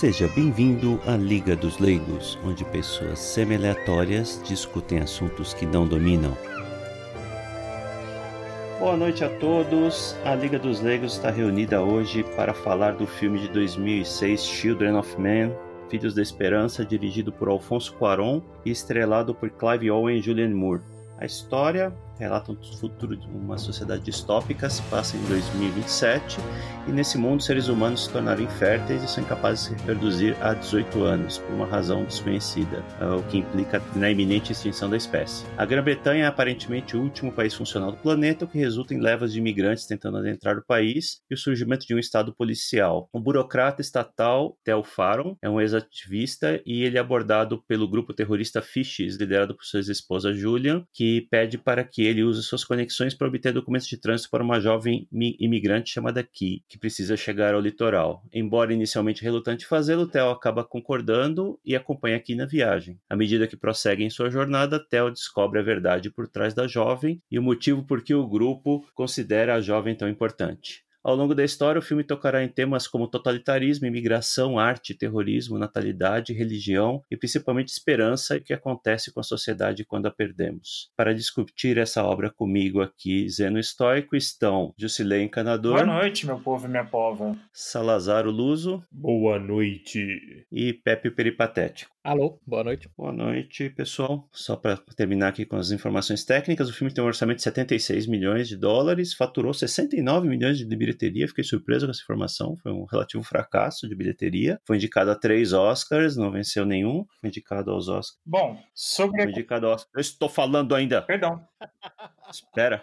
Seja bem-vindo à Liga dos Leigos, onde pessoas semi-aleatórias discutem assuntos que não dominam. Boa noite a todos. A Liga dos Leigos está reunida hoje para falar do filme de 2006 Children of Men, Filhos da Esperança, dirigido por Alfonso Cuarón e estrelado por Clive Owen e Julianne Moore. A história relata um futuro de uma sociedade distópica, se passa em 2027, e nesse mundo seres humanos se tornaram inférteis e são incapazes de se reproduzir há 18 anos, por uma razão desconhecida, é o que implica na iminente extinção da espécie. A Grã-Bretanha é aparentemente o último país funcional do planeta, o que resulta em levas de imigrantes tentando adentrar o país e o surgimento de um estado policial. Um burocrata estatal, Tel Faron, é um ex-ativista e ele é abordado pelo grupo terrorista Fishes, liderado por sua esposa Julian, que pede para que ele usa suas conexões para obter documentos de trânsito para uma jovem imigrante chamada Ki, que precisa chegar ao litoral. Embora inicialmente relutante fazê-lo, Theo acaba concordando e acompanha Ki na viagem. À medida que prosseguem em sua jornada, Theo descobre a verdade por trás da jovem e o motivo por que o grupo considera a jovem tão importante. Ao longo da história, o filme tocará em temas como totalitarismo, imigração, arte, terrorismo, natalidade, religião e principalmente esperança e o que acontece com a sociedade quando a perdemos. Para discutir essa obra comigo aqui, Zeno Estoico, estão Jusilei Encanador. Boa noite, meu povo e minha pova. Salazar Luso. Boa noite. E Pepe Peripatético. Alô, boa noite. Boa noite, pessoal. Só para terminar aqui com as informações técnicas, o filme tem um orçamento de 76 milhões de dólares, faturou 69 milhões de bilheteria. Fiquei surpreso com essa informação. Foi um relativo fracasso de bilheteria. Foi indicado a três Oscars, não venceu nenhum. Foi indicado aos Oscars. Bom, sobre. Foi indicado aos... Eu estou falando ainda. Perdão. Espera.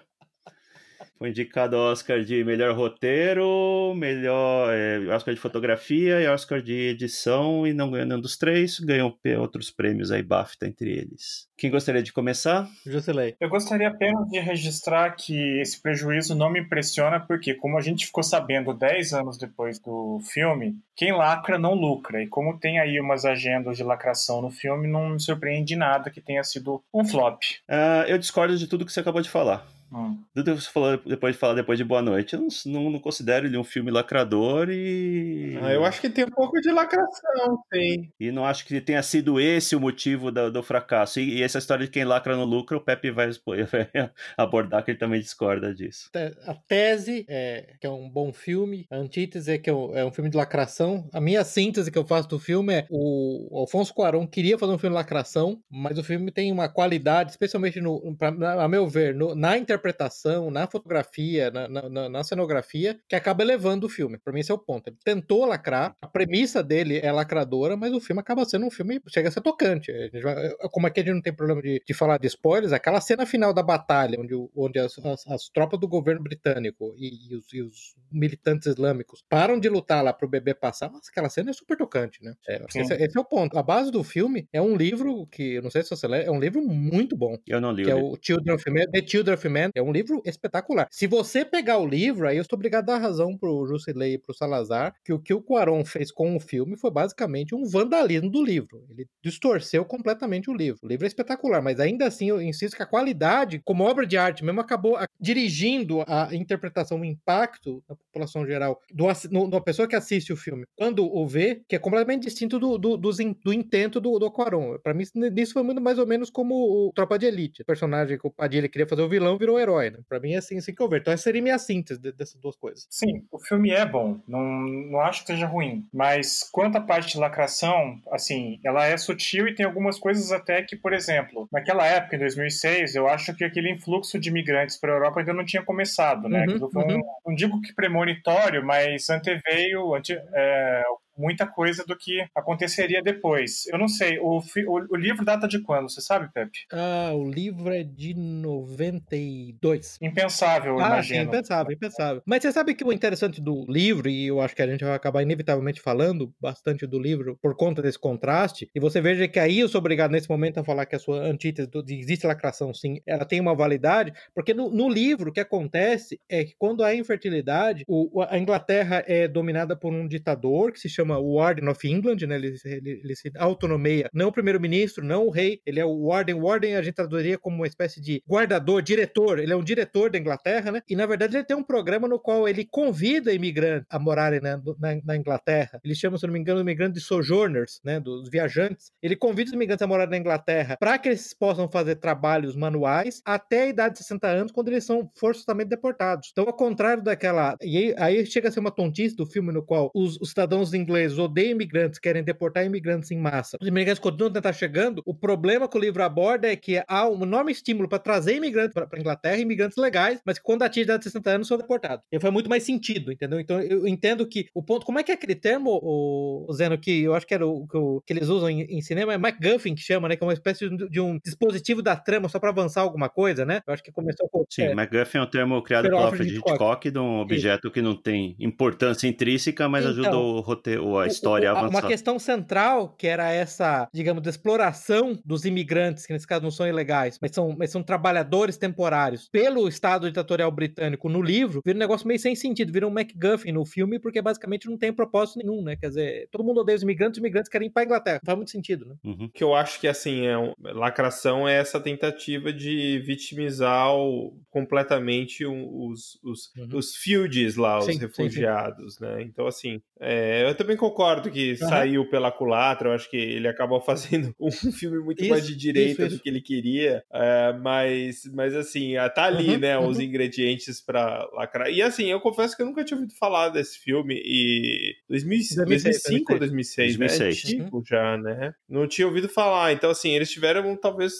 Foi indicado ao Oscar de melhor roteiro, melhor é, Oscar de fotografia e Oscar de edição, e não ganhou nenhum dos três, ganhou outros prêmios aí, BAFTA entre eles. Quem gostaria de começar? Jusilei. Eu gostaria apenas de registrar que esse prejuízo não me impressiona, porque como a gente ficou sabendo 10 anos depois do filme, quem lacra não lucra, e como tem aí umas agendas de lacração no filme, não me surpreende nada que tenha sido um flop. Uh, eu discordo de tudo que você acabou de falar. Hum. Tudo que você falou depois de falar depois de Boa Noite, eu não, não, não considero ele um filme lacrador e. Ah, eu acho que tem um pouco de lacração, sim. E não acho que tenha sido esse o motivo do, do fracasso. E, e, essa história de quem lacra no lucro, o Pepe vai, vai abordar que ele também discorda disso. A tese é que é um bom filme, a antítese é que é um, é um filme de lacração. A minha síntese que eu faço do filme é o Alfonso Cuarón queria fazer um filme de lacração, mas o filme tem uma qualidade, especialmente no, pra, a meu ver, no, na interpretação interpretação, na fotografia, na, na, na cenografia, que acaba elevando o filme. Para mim, esse é o ponto. Ele tentou lacrar, a premissa dele é lacradora, mas o filme acaba sendo um filme, chega a ser tocante. A vai, como aqui a gente não tem problema de, de falar de spoilers, aquela cena final da batalha, onde, onde as, as, as tropas do governo britânico e, e, os, e, os, militantes islâmicos param de lutar lá pro bebê passar, mas aquela cena é super tocante, né? É, esse, esse, é o ponto. A base do filme é um livro que, eu não sei se você lê, é um livro muito bom. Eu não li. Que é o Children of Men, The Children of É um livro espetacular. Se você pegar o livro, aí eu estou obrigado a dar razão pro Jusilei e pro Salazar, que o que o Cuarón fez com o filme foi basicamente um vandalismo do livro. Ele distorceu completamente o livro. O livro é espetacular, mas ainda assim eu insisto que a qualidade, como obra de arte mesmo, acabou dirigindo a interpretação, o impacto na população geral, do, no, da pessoa que assiste o filme, quando o vê, que é completamente distinto do, do, do, do intento do, do Cuarón. Pra mim, isso foi muito mais ou menos como o Tropa de Elite. O personagem que o Padilha queria fazer o vilão virou o herói, né? Para mim é assim, assim que eu vejo. Então essa seria minha síntese dessas duas coisas. Sim, o filme é bom, não, não acho que seja ruim. Mas quanto à parte de lacração, assim, ela é sutil e tem algumas coisas até que, por exemplo, naquela época, em 2006, eu acho que aquele influxo de imigrantes para a Europa ainda não tinha começado, né? Uhum, foi um, uhum. não digo que premonitório, mas anteveio ante, é, muita coisa do que aconteceria depois. Eu não sei, o, o, o, livro data de quando, você sabe, Pepe? Ah, o livro é de 92. Impensável, ah, imagino. Sim, impensável, impensável. Mas você sabe que o interessante do livro, e eu acho que a gente vai acabar inevitavelmente falando bastante do livro por conta desse contraste, e você veja que aí eu sou obrigado nesse momento a falar que a sua antítese do, existe lacração, sim, ela tem uma validade, porque no, no livro o que acontece é que quando há infertilidade, o, a Inglaterra é dominada por um ditador que se chama chama Warden of England, né? Ele, ele, ele se autonomeia, não o primeiro-ministro, não o rei, ele é o Warden. Warden a gente traduziria como uma espécie de guardador, diretor, ele é um diretor da Inglaterra, né? E na verdade ele tem um programa no qual ele convida imigrantes a morarem né, na, na, Inglaterra. Ele chama, se não me engano, imigrantes de sojourners, né? Dos viajantes. Ele convida os imigrantes a morar na Inglaterra para que eles possam fazer trabalhos manuais até a idade de 60 anos, quando eles são forçosamente deportados. Então, ao contrário daquela. E aí, aí chega a ser uma tontice do filme no qual os, os cidadãos ingleses odeiam imigrantes, querem deportar imigrantes em massa. Os imigrantes continuam a tentar chegando. O problema que o livro aborda é que há um enorme estímulo para trazer imigrantes para a Inglaterra, imigrantes legais, mas que quando atingem a idade de 60 anos são deportados. E faz muito mais sentido, entendeu? Então, eu entendo que o ponto. Como é que é aquele termo, o, o Zeno, que eu acho que era o que, o, que eles usam em, em, cinema? É MacGuffin que chama, né? Que é uma espécie de, de um dispositivo da trama só para avançar alguma coisa, né? Eu acho que começou com. Sim, é, MacGuffin é um termo criado pelo Alfred Hitchcock, Hitchcock de um objeto que não tem importância intrínseca, mas então, ajuda o roteiro, a história o, a avançar. Uma questão central, que era essa, digamos, exploração dos imigrantes, que nesse caso não são ilegais, mas são, mas são trabalhadores temporários, pelo Estado ditatorial britânico no livro, vira um negócio meio sem sentido, vira um MacGuffin no filme, porque basicamente não tem propósito nenhum, né? Quer dizer, todo mundo odeia os imigrantes, os imigrantes querem ir pra Inglaterra. Não faz muito sentido, né? Uhum. Que eu acho que, assim, é um, lacração é essa tentativa de vitimizar o, completamente os, os, uhum. os fields lá, os sim, refugiados, sim, sim. né? Então, assim, é, eu também concordo que uhum. saiu pela culatra, eu acho que ele acabou fazendo um filme muito isso, mais de direita isso, isso. do que ele queria, é, mas, mas assim, tá ali, uhum, né, os uhum. ingredientes para lacrar. E assim, eu confesso que eu nunca tinha ouvido falar desse filme e 2005 2006, ou 2006, 2006. né? Antigo já, né? Não tinha ouvido falar. Então, assim, eles tiveram talvez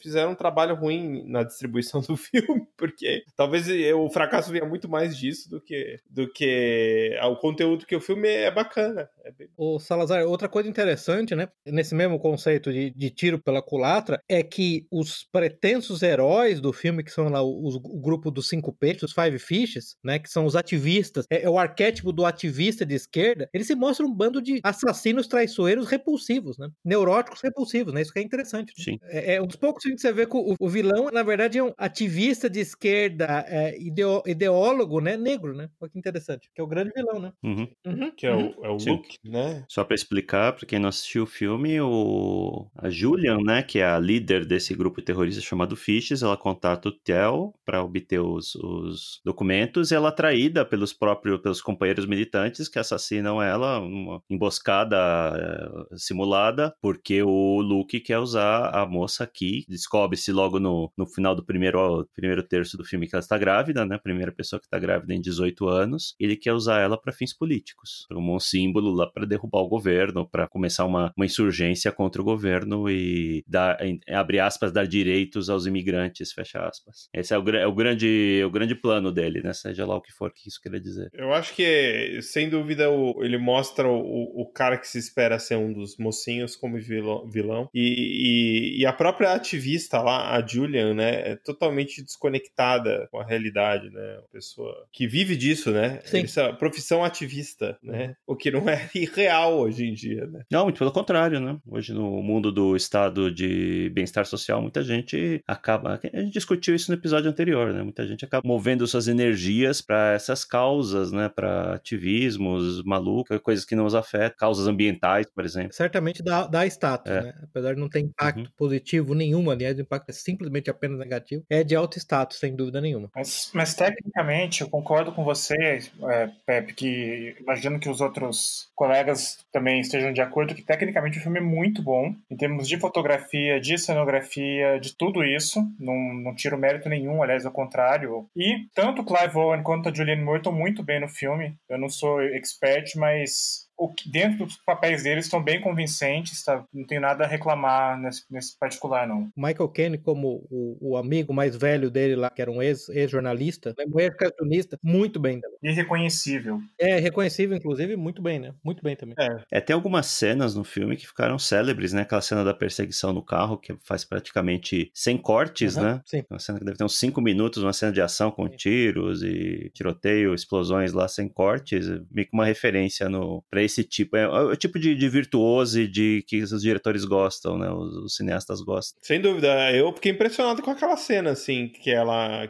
fizeram um trabalho ruim na distribuição do filme, porque talvez o fracasso venha muito mais disso do que do que o conteúdo que o filme é bacana. É bem... O Salazar, outra coisa interessante, né, nesse mesmo conceito de, de tiro pela culatra, é que os pretensos heróis do filme, que são lá os, o grupo dos cinco peixes, os Five Fishes, né, que são os ativistas, é, é, o arquétipo do ativista de esquerda, eles se mostram um bando de assassinos traiçoeiros repulsivos, né, neuróticos repulsivos, né, isso que é interessante. Sim. É, é um dos poucos que você vê que o, o, vilão, na verdade, é um ativista de esquerda, é, ideo, ideólogo, né? Negro, né? Olha que interessante. Que é o grande vilão, né? Uhum. Uhum. Que é o, é o Luke, né? Só para explicar, para quem não assistiu o filme, o... a Julian, né? Que é a líder desse grupo terrorista chamado Fishes, ela contata o Tel para obter os, os documentos e ela é traída pelos próprios pelos companheiros militantes que assassinam ela, uma emboscada é, simulada, porque o Luke quer usar a moça aqui, descobre-se logo no, no final do primeiro, primeiro terço do filme que ela está grávida, né? Primeira pessoa que está grávida em 18 anos. Ele quer usar ela para fins políticos, como um símbolo lá para derrubar o governo, para começar uma, uma insurgência contra o governo e dar, abre aspas, dar direitos aos imigrantes, fecha aspas. Esse é o, é o, grande, é o grande plano dele, né? Seja lá o que for que isso queria dizer. Eu acho que, sem dúvida, o, ele mostra o, o cara que se espera ser um dos mocinhos como vilão, vilão e, e, e a própria ativista vista lá, a Julian, né, é totalmente desconectada com a realidade, né? Uma pessoa que vive disso, né? Sim. Essa profissão ativista, né? O que não é irreal hoje em dia, né? Não, muito pelo contrário, né? Hoje no mundo do estado de bem-estar social, muita gente acaba, a gente discutiu isso no episódio anterior, né? Muita gente acaba movendo suas energias para essas causas, né? Para ativismos malucos, coisas que não os afetam, causas ambientais, por exemplo. Certamente dá, dá status, é. né? Apesar de não ter impacto uhum. positivo nenhum aliás, o impacto é simplesmente apenas negativo, é de alto status, sem dúvida nenhuma. Mas, mas tecnicamente, eu concordo com você, é, Pepe, que imagino que os outros colegas também estejam de acordo, que tecnicamente o filme é muito bom, em termos de fotografia, de cenografia, de tudo isso, não, não tiro mérito nenhum, aliás, ao contrário. E tanto Clive Owen quanto a Julianne Moore estão muito bem no filme, eu não sou expert, mas o que, dentro dos papéis deles estão bem convincentes, tá? não tenho nada a reclamar nesse, nesse particular, não. Michael Caine, como o, o, amigo mais velho dele lá, que era um ex-jornalista, ex um ex-cartunista, muito bem também. Irreconhecível. É, reconhecível, inclusive, muito bem, né? Muito bem também. É. é, tem algumas cenas no filme que ficaram célebres, né? Aquela cena da perseguição no carro, que faz praticamente sem cortes, uhum, né? Sim. Uma cena que deve ter uns 5 minutos, uma cena de ação com tiros e tiroteio, explosões lá sem cortes, meio que uma referência no, pra esse tipo, é, é o tipo de, de virtuose de que os diretores gostam, né? Os, os, cineastas gostam. Sem dúvida, eu fiquei impressionado com aquela cena, assim, que ela,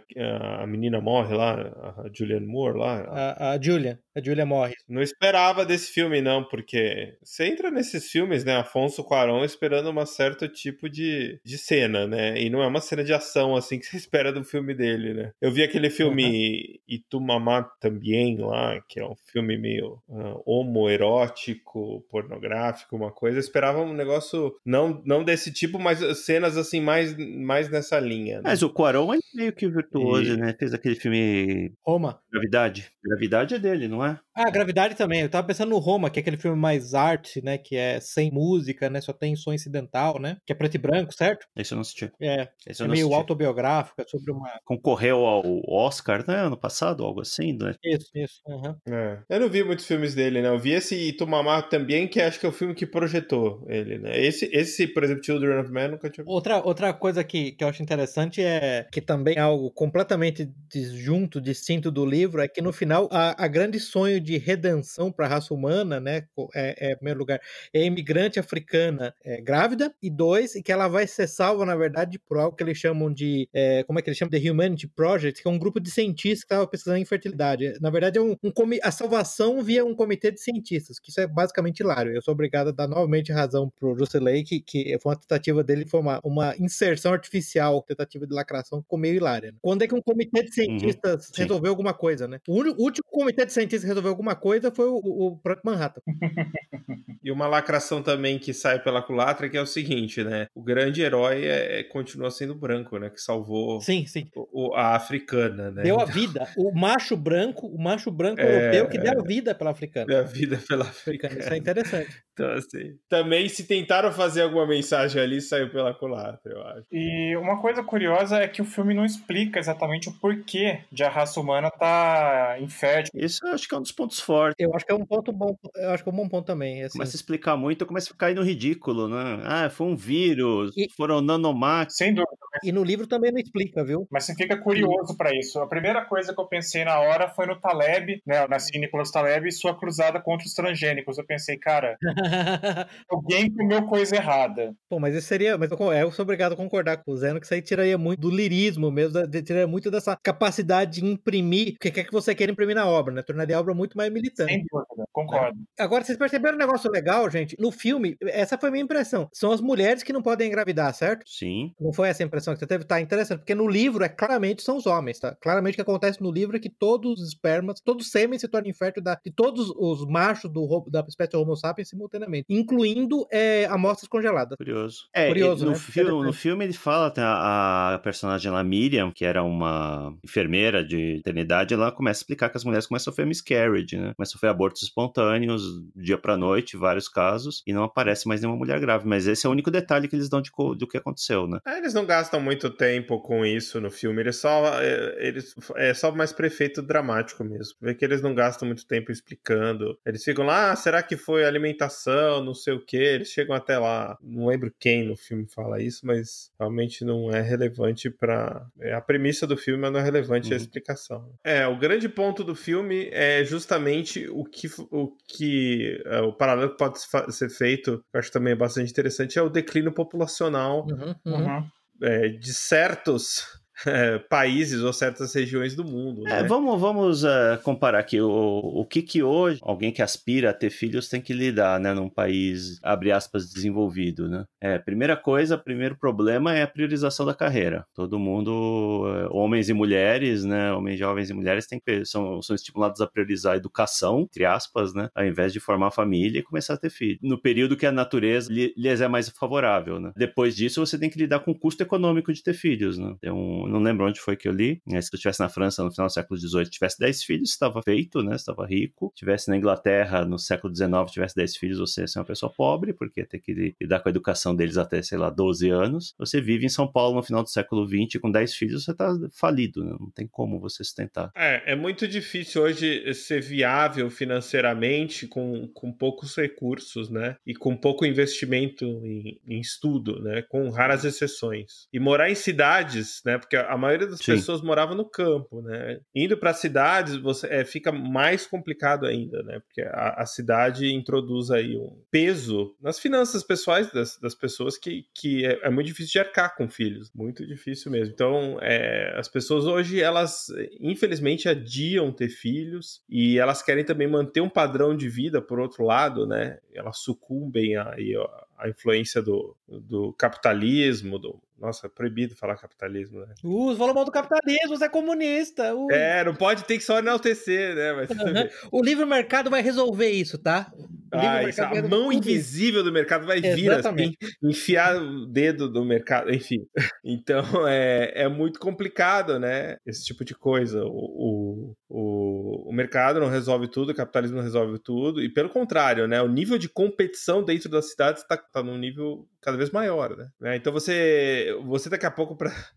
a menina morre lá, a Julianne Moore lá. A, a Julia, a Julia morre. Não esperava desse filme, não, porque você entra nesses filmes, né, Afonso Cuarón esperando um certo tipo de, de cena, né? E não é uma cena de ação, assim, que você espera do filme dele, né? Eu vi aquele filme uhum. Itumamá também lá, que é um filme meio uh, homoerótico, pornográfico, uma coisa. Eu esperava um negócio não, não desse tipo, mas cenas assim mais, mais nessa linha. Né? Mas o Quaron é meio que virtuoso, e... né? Fez aquele filme. Roma. Gravidade. Gravidade é dele, não é? Ah, Gravidade também. Eu tava pensando no Roma, que é aquele filme mais arte, né? Que é sem música, né? Só tem som incidental, né? Que é preto e branco, certo? Esse eu não assisti. É. Esse é meio assisti. autobiográfico, é sobre uma. Concorreu ao Oscar, né? Ano passado, algo assim, né? Isso, isso. Uhum. É. Eu não vi muitos filmes dele, né? Eu vi esse Itumamá também, que acho que é o filme que projetou ele, né? Esse, esse por exemplo, Children of Man, nunca tinha Outra, outra coisa que, que eu acho interessante é que também é algo completamente disjunto, distinto do livro, é que no final a, a grande sonho de redenção para a raça humana, né? É, é, em primeiro lugar, é imigrante africana é, grávida, e dois, e que ela vai ser salva, na verdade, por algo que eles chamam de. É, como é que eles chamam? The Humanity Project, que é um grupo de cientistas que estava pesquisando infertilidade. Na verdade, é um, um a salvação via um comitê de cientistas, que isso é basicamente hilário. Eu sou obrigado a dar novamente razão pro Bruce Lake, que foi uma tentativa dele, foi uma, uma inserção artificial, tentativa de lacração, ficou meio hilária. Né? Quando é que um comitê de uhum. cientistas uhum, resolveu alguma coisa, né? O último comitê de cientistas que resolveu alguma coisa foi o, o, o Manhattan. e uma lacração também que sai pela culatra, que é o seguinte, né? O grande herói é, é continua sendo branco, né? Que salvou sim, sim. O, a africana, né? Deu a vida. O macho branco, o macho branco é, europeu que deu a vida pela africana. Deu a vida pela africana. Isso é interessante. Então, assim, também se tentaram fazer alguma mensagem ali, saiu pela culatra, eu acho. E uma coisa curiosa é que o filme não explica exatamente o porquê de a raça humana tá infértil. Isso eu acho que é um dos pontos fortes. Eu acho que é um ponto bom, eu acho que é um bom ponto também. Assim. Começa a explicar muito, começa a cair no ridículo, né? Ah, foi um vírus, e... foram nanomáquinas. Sem dúvida. E no livro também não explica, viu? Mas você fica curioso para isso. A primeira coisa que eu pensei na hora foi no Taleb, né? Eu nasci Nicolas Taleb e sua cruzada contra os transgênicos. Eu pensei, cara, alguém comeu coisa errada. Pô, mas isso seria. Mas eu sou obrigado a concordar com o Zeno que isso aí tiraria muito do lirismo mesmo, tiraria muito dessa capacidade de imprimir o que quer que você queira imprimir na obra, né? Tornaria a obra muito mais militante. Sem dúvida, concordo. Agora, vocês perceberam um negócio legal, gente? No filme, essa foi a minha impressão. São as mulheres que não podem engravidar, certo? Sim. Não foi essa a impressão que você teve? Tá interessante, porque no livro é claramente são os homens, tá? Claramente o que acontece no livro é que todos os espermas, todo o sêmen se torna infértil da, de todos os machos do, da espécie Homo sapiens simultaneamente, incluindo é, amostras congeladas. Curioso. É, Curioso, no, né? filme, no filme ele fala, a, a personagem lá, Miriam, que era uma enfermeira de eternidade, ela começa a explicar que as mulheres começam a sofrer miscarriage, né? Começam a sofrer abortos espontâneos, dia pra noite, vários casos, e não aparece mais nenhuma mulher grávida. Mas esse é o único detalhe que eles dão de, do que aconteceu, né? É, eles não gastam muito tempo com isso no filme, eles só, é, eles, é só mais prefeito dramático mesmo. Vê que eles não gastam muito tempo explicando. Eles ficam lá, ah, será que foi alimentação, não sei o que, eles chegam até lá. Não lembro quem no filme fala isso, mas realmente não é relevante para é a premissa do filme, mas não é relevante uhum. a explicação. É, o grande ponto do filme é justamente o que o que é, o paralelo que pode ser feito, que eu acho também é bastante interessante, é o declínio populacional uhum, uhum. É, de certos é, países ou certas regiões do mundo. É, né? vamos vamos uh, comparar aqui o, o que que hoje alguém que aspira a ter filhos tem que lidar, né, num país abre aspas desenvolvido, né? É, primeira coisa, primeiro problema é a priorização da carreira. Todo mundo, é, homens e mulheres, né, homens jovens e mulheres têm são, são estimulados a priorizar a educação, entre aspas, né, ao invés de formar família e começar a ter filhos. No período que a natureza lhes é mais favorável, né? Depois disso, você tem que lidar com o custo econômico de ter filhos, né? Tem um não lembro onde foi que eu li. Né? Se eu estivesse na França no final do século XVIII, tivesse 10 filhos, estava feito, né? Estava rico. Tivesse na Inglaterra no século XIX, tivesse 10 filhos, você ia ser uma pessoa pobre, porque ia ter que lidar com a educação deles até, sei lá, 12 anos. Você vive em São Paulo no final do século XX com 10 filhos, você está falido, né? Não tem como você sustentar. É, é muito difícil hoje ser viável financeiramente com, com poucos recursos, né? E com pouco investimento em, em estudo, né? Com raras exceções. E morar em cidades, né? Porque a maioria das Sim. pessoas morava no campo, né? Indo para cidades, você é, fica mais complicado ainda, né? Porque a, a, cidade introduz aí um peso nas finanças pessoais das, das pessoas que, que é, é, muito difícil de arcar com filhos, muito difícil mesmo. Então, é, as pessoas hoje, elas infelizmente adiam ter filhos e elas querem também manter um padrão de vida, por outro lado, né? Elas sucumbem aí a influência do, do capitalismo, do. Nossa, é proibido falar capitalismo, né? Uh, falou mal do capitalismo, você é comunista. Uh. É, não pode ter que só enaltecer, né? Mas, uhum. O livre mercado vai resolver isso, tá? Ah, isso, a mão invisível do mercado vai vir assim, enfiar o dedo do mercado, enfim. Então é, é muito complicado, né? Esse tipo de coisa. O, o, o mercado não resolve tudo, o capitalismo não resolve tudo, e pelo contrário, né? O nível de competição dentro das cidades está tá num nível cada vez maior, né? Então você, você daqui a pouco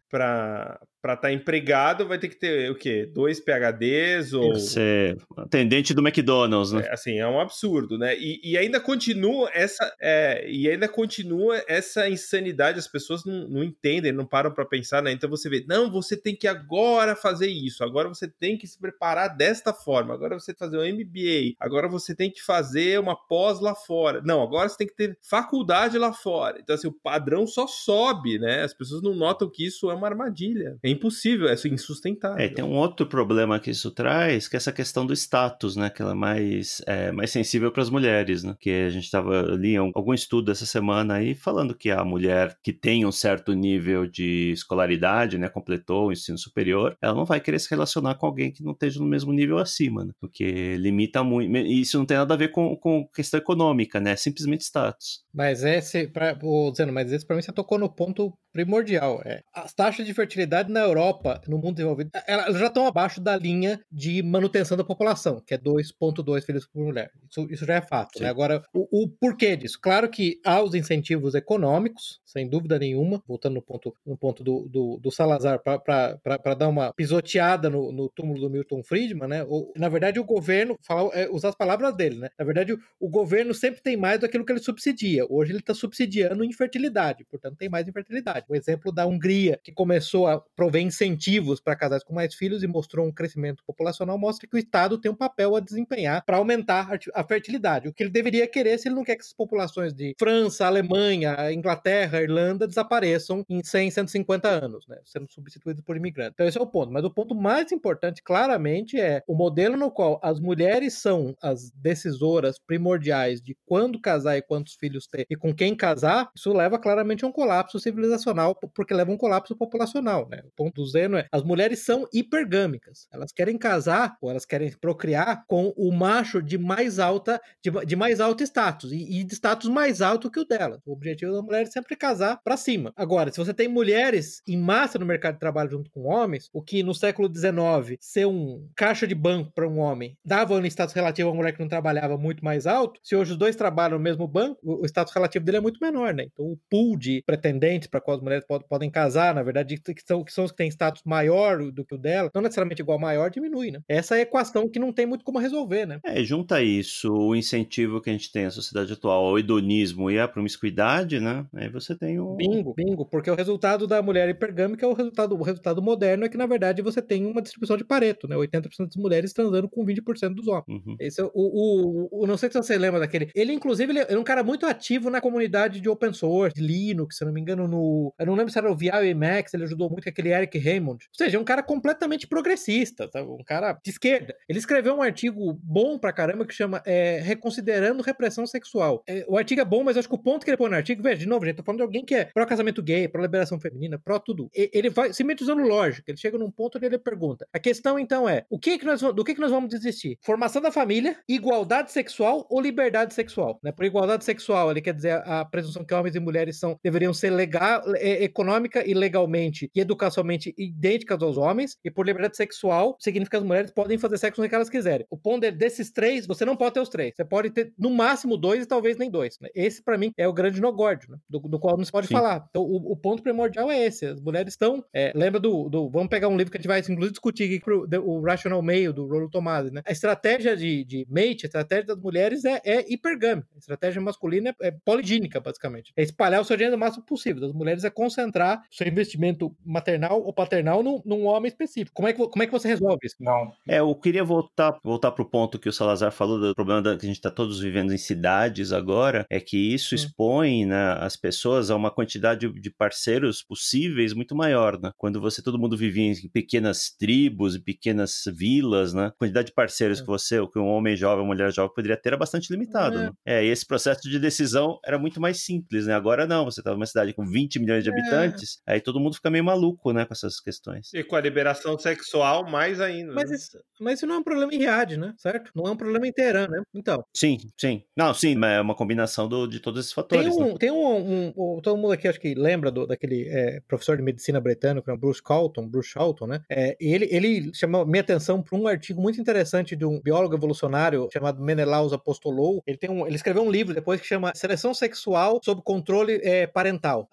para estar tá empregado vai ter que ter o quê? Dois PHDs ou ser atendente do McDonald's, né? É, assim, é um absurdo, né? E, e ainda continua essa é, e ainda continua essa insanidade, as pessoas não, não entendem, não param para pensar, né? Então você vê, não, você tem que agora fazer isso, agora você tem que se preparar desta forma, agora você tem que fazer um MBA, agora você tem que fazer uma pós lá fora. Não, agora você tem que ter faculdade lá fora. Então, assim, o padrão só sobe, né? As pessoas não notam que isso é uma armadilha. É impossível, é insustentável. É, tem um outro problema que isso traz, que é essa questão do status, né? Que ela é mais, é, mais sensível para as mulheres, né? Que a gente estava ali em algum estudo essa semana aí falando que a mulher que tem um certo nível de escolaridade, né? Completou o ensino superior, ela não vai querer se relacionar com alguém que não esteja no mesmo nível acima, né? Porque limita muito. E isso não tem nada a ver com, com questão econômica, né? É simplesmente status. Mas esse, pra, o Zeno, mas esse para mim você tocou no ponto primordial. É, as taxas de fertilidade na Europa, no mundo desenvolvido, elas já estão abaixo da linha de manutenção da população, que é 2,2 filhos por mulher. Isso, isso já é fato. Né? Agora, o, o, porquê disso? Claro que há os incentivos econômicos, sem dúvida nenhuma, voltando no ponto, no ponto do, do, do Salazar, para dar uma pisoteada no, no, túmulo do Milton Friedman, né? Na verdade, o governo, é, usar as palavras dele, né? Na verdade, o, o governo sempre tem mais daquilo que ele subsidia. Hoje ele está subsidiando infertilidade, portanto, tem mais infertilidade. O exemplo da Hungria, que começou a prover incentivos para casais com mais filhos e mostrou um crescimento populacional, mostra que o Estado tem um papel a desempenhar para aumentar a fertilidade. O que ele deveria querer se ele não quer que essas populações de França, Alemanha, Inglaterra, Irlanda desapareçam em 100, 150 anos, né, sendo substituídos por imigrantes. Então esse é o ponto. Mas o ponto mais importante, claramente, é o modelo no qual as mulheres são as decisoras primordiais de quando casar e quantos filhos ter e com quem casar, isso leva claramente a um colapso civilizacional populacional, porque leva um colapso populacional, né? O ponto do Zeno é, as mulheres são hipergâmicas. Elas querem casar ou elas querem procriar com o macho de mais alta, de, de mais alto status e, e, de status mais alto que o dela. O objetivo da mulher é sempre casar para cima. Agora, se você tem mulheres em massa no mercado de trabalho junto com homens, o que no século XIX ser um caixa de banco para um homem dava um status relativo a uma mulher que não trabalhava muito mais alto, se hoje os dois trabalham no mesmo banco, o status relativo dele é muito menor, né? Então o pool de pretendentes para qual as mulheres pod podem casar, na verdade, que são, que são os que têm status maior do que o dela, não necessariamente igual maior, diminui, né? Essa é a equação que não tem muito como resolver, né? É, junta isso, o incentivo que a gente tem na sociedade atual ao hedonismo e à promiscuidade, né? Aí você tem o. Bingo, bingo, porque o resultado da mulher hipergâmica é o resultado, o resultado moderno é que, na verdade, você tem uma distribuição de Pareto, né? 80% das mulheres transando com 20% dos homens. Uhum. Esse é o, o, o, Não sei se você lembra daquele. Ele, inclusive, ele é um cara muito ativo na comunidade de open source, Linux, se não me engano, no. Eu não lembro se era o VI Max, ele ajudou muito aquele Eric Raymond. Ou seja, é um cara completamente progressista, tá? um cara de esquerda. Ele escreveu um artigo bom pra caramba que chama é, Reconsiderando Repressão Sexual. É, o artigo é bom, mas acho que o ponto que ele põe no artigo, veja, de novo, gente, tô falando de alguém que é pró-casamento gay, pró-liberação feminina, pró tudo. E, ele vai simplesmente usando lógica. Ele chega num ponto onde ele pergunta. A questão, então, é o que, que nós, do que, que nós vamos desistir? Formação da família, igualdade sexual ou liberdade sexual? Né? Por igualdade sexual, ele quer dizer a presunção que homens e mulheres são, deveriam ser legal, é, econômica e legalmente e educacionalmente idênticas aos homens, e por liberdade sexual significa que as mulheres podem fazer sexo no que elas quiserem. O ponto é, desses três, você não pode ter os três. Você pode ter no máximo dois e talvez nem dois. Né? Esse, para mim, é o grande nogórdio, né? do, do, qual não se pode Sim. falar. Então, o, o, ponto primordial é esse. As mulheres estão. É, lembra do, do, Vamos pegar um livro que a gente vai, inclusive, discutir aqui, pro, o Rational Male, do Rollo Tomasi, né? A estratégia de, de mate, a estratégia das mulheres é, é hipergâmica. A estratégia masculina é, é poligínica, basicamente. É espalhar o seu gênero o máximo possível. Das mulheres é concentrar seu investimento maternal ou paternal num, num homem específico. Como é, que, como é que você resolve isso? Não. É, eu queria voltar voltar para o ponto que o Salazar falou do problema da, que a gente está todos vivendo em cidades agora, é que isso hum. expõe né, as pessoas a uma quantidade de parceiros possíveis muito maior, né? Quando você todo mundo vivia em pequenas tribos, em pequenas vilas, né? A quantidade de parceiros é. que você, ou que um homem jovem, uma mulher jovem poderia ter era bastante limitado. É. Né? é, e esse processo de decisão era muito mais simples, né? Agora não, você tá numa cidade com 20 milhões de é. habitantes, aí todo mundo fica meio maluco, né, com essas questões. E com a liberação sexual, mais ainda. Mas, né? isso, mas isso não é um problema em Riad, né? Certo? Não é um problema em Teherã, né? Então. Sim, sim. Não, sim, mas é uma combinação do, de todos esses fatores. Tem um, né? tem um, um, um, Todo mundo aqui acho que lembra do, daquele é, professor de medicina britânico, é Bruce Colton, Bruce Shelton, né? É, ele, ele chamou minha atenção para um artigo muito interessante de um biólogo evolucionário chamado Menelaus Apostolou. Ele, tem um, ele escreveu um livro depois que chama Seleção Sexual sob Controle é, Parental.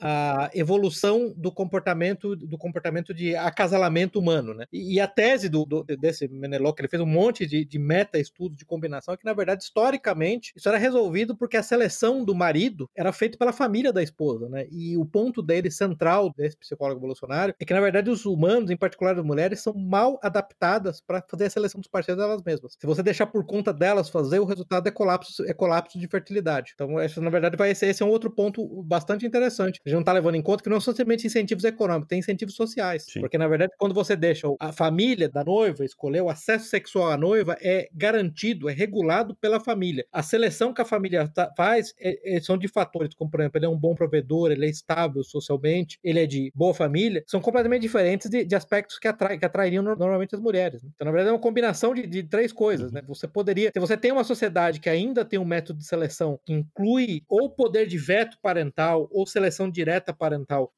Evolução do comportamento do comportamento de acasalamento humano, né? E, e a tese do, do, desse Menelaus, que ele fez um monte de, de meta-estudos de combinação, é que, na verdade, historicamente, isso era resolvido porque a seleção do marido era feita pela família da esposa, né? E o ponto dele central, desse psicólogo evolucionário, é que, na verdade, os humanos, em particular as mulheres, são mal adaptadas para fazer a seleção dos parceiros delas mesmas. Se você deixar por conta delas fazer, o resultado é colapso, é colapso de fertilidade. Então, esse, na verdade, vai ser esse é um outro ponto bastante interessante. A gente não está levando em conta que não são simplesmente incentivos econômicos, tem incentivos sociais. Sim. Porque, na verdade, quando você deixa a família da noiva escolher o acesso sexual à noiva, é garantido, é regulado pela família. A seleção que a família tá, faz é, é, são de fatores, como, por exemplo, ele é um bom provedor, ele é estável socialmente, ele é de boa família, são completamente diferentes de, de aspectos que, atrai, que atrairiam normalmente as mulheres. Né? Então, na verdade, é uma combinação de, de três coisas. Né? Você poderia, se você tem uma sociedade que ainda tem um método de seleção que inclui ou poder de veto parental ou seleção direta parental,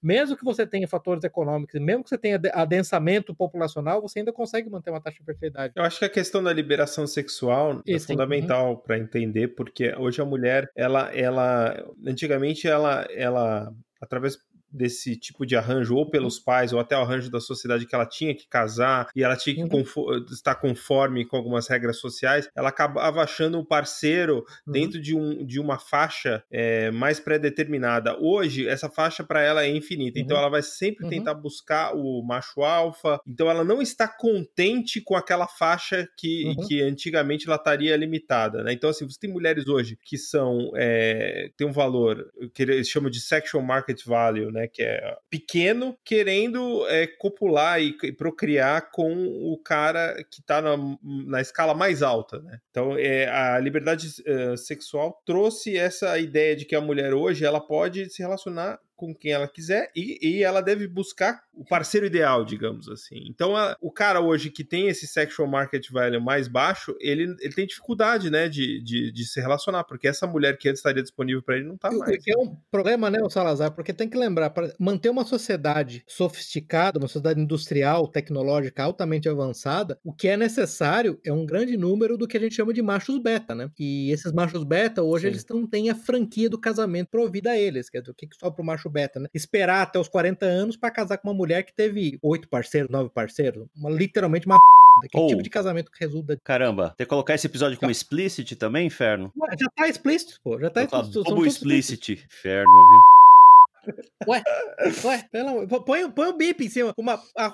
mesmo que você tenha fatores econômicos, mesmo que você tenha adensamento populacional, você ainda consegue manter uma taxa de fertilidade. Eu acho que a questão da liberação sexual é fundamental uhum. para entender, porque hoje a mulher, ela, ela, antigamente ela, ela através desse tipo de arranjo, ou pelos uhum. pais, ou até o arranjo da sociedade que ela tinha que casar e ela tinha que uhum. estar conforme com algumas regras sociais, ela acabava achando um parceiro uhum. dentro de, um, de uma faixa é, mais pré-determinada. Hoje, essa faixa para ela é infinita, então uhum. ela vai sempre uhum. tentar buscar o macho alfa, então ela não está contente com aquela faixa que, uhum. que antigamente ela estaria limitada. Né? Então, assim, você tem mulheres hoje que são, é, tem um valor que eles chamam de sexual market value, né? Né? Que é pequeno, querendo é, copular e, e, procriar com o cara que está na, na escala mais alta, né? Então, é, a liberdade uh, sexual trouxe essa ideia de que a mulher hoje ela pode se relacionar com quem ela quiser e, e ela deve buscar o parceiro ideal, digamos assim. Então, a, o cara hoje que tem esse sexual market value mais baixo, ele, ele tem dificuldade, né, de, de, de se relacionar, porque essa mulher que antes estaria disponível para ele não tá mais. É um problema, né, o Salazar, porque tem que lembrar, para manter uma sociedade sofisticada, uma sociedade industrial, tecnológica altamente avançada, o que é necessário é um grande número do que a gente chama de machos beta, né? E esses machos beta, hoje, Sim. eles não têm a franquia do casamento provida a eles, quer dizer, o que, que sobra pro macho beta, né? Esperar até os 40 anos para casar com uma mulher que teve oito parceiros, nove parceiros, uma, literalmente uma que oh. tipo de casamento que resulta? Caramba, tem que colocar esse episódio como explicit também, Inferno? Ué, já tá explícito, pô. Já tá explícito. Como explicit, Inferno, viu? Ué, ué, pelo, põe, põe o bip em cima. Uma, ah,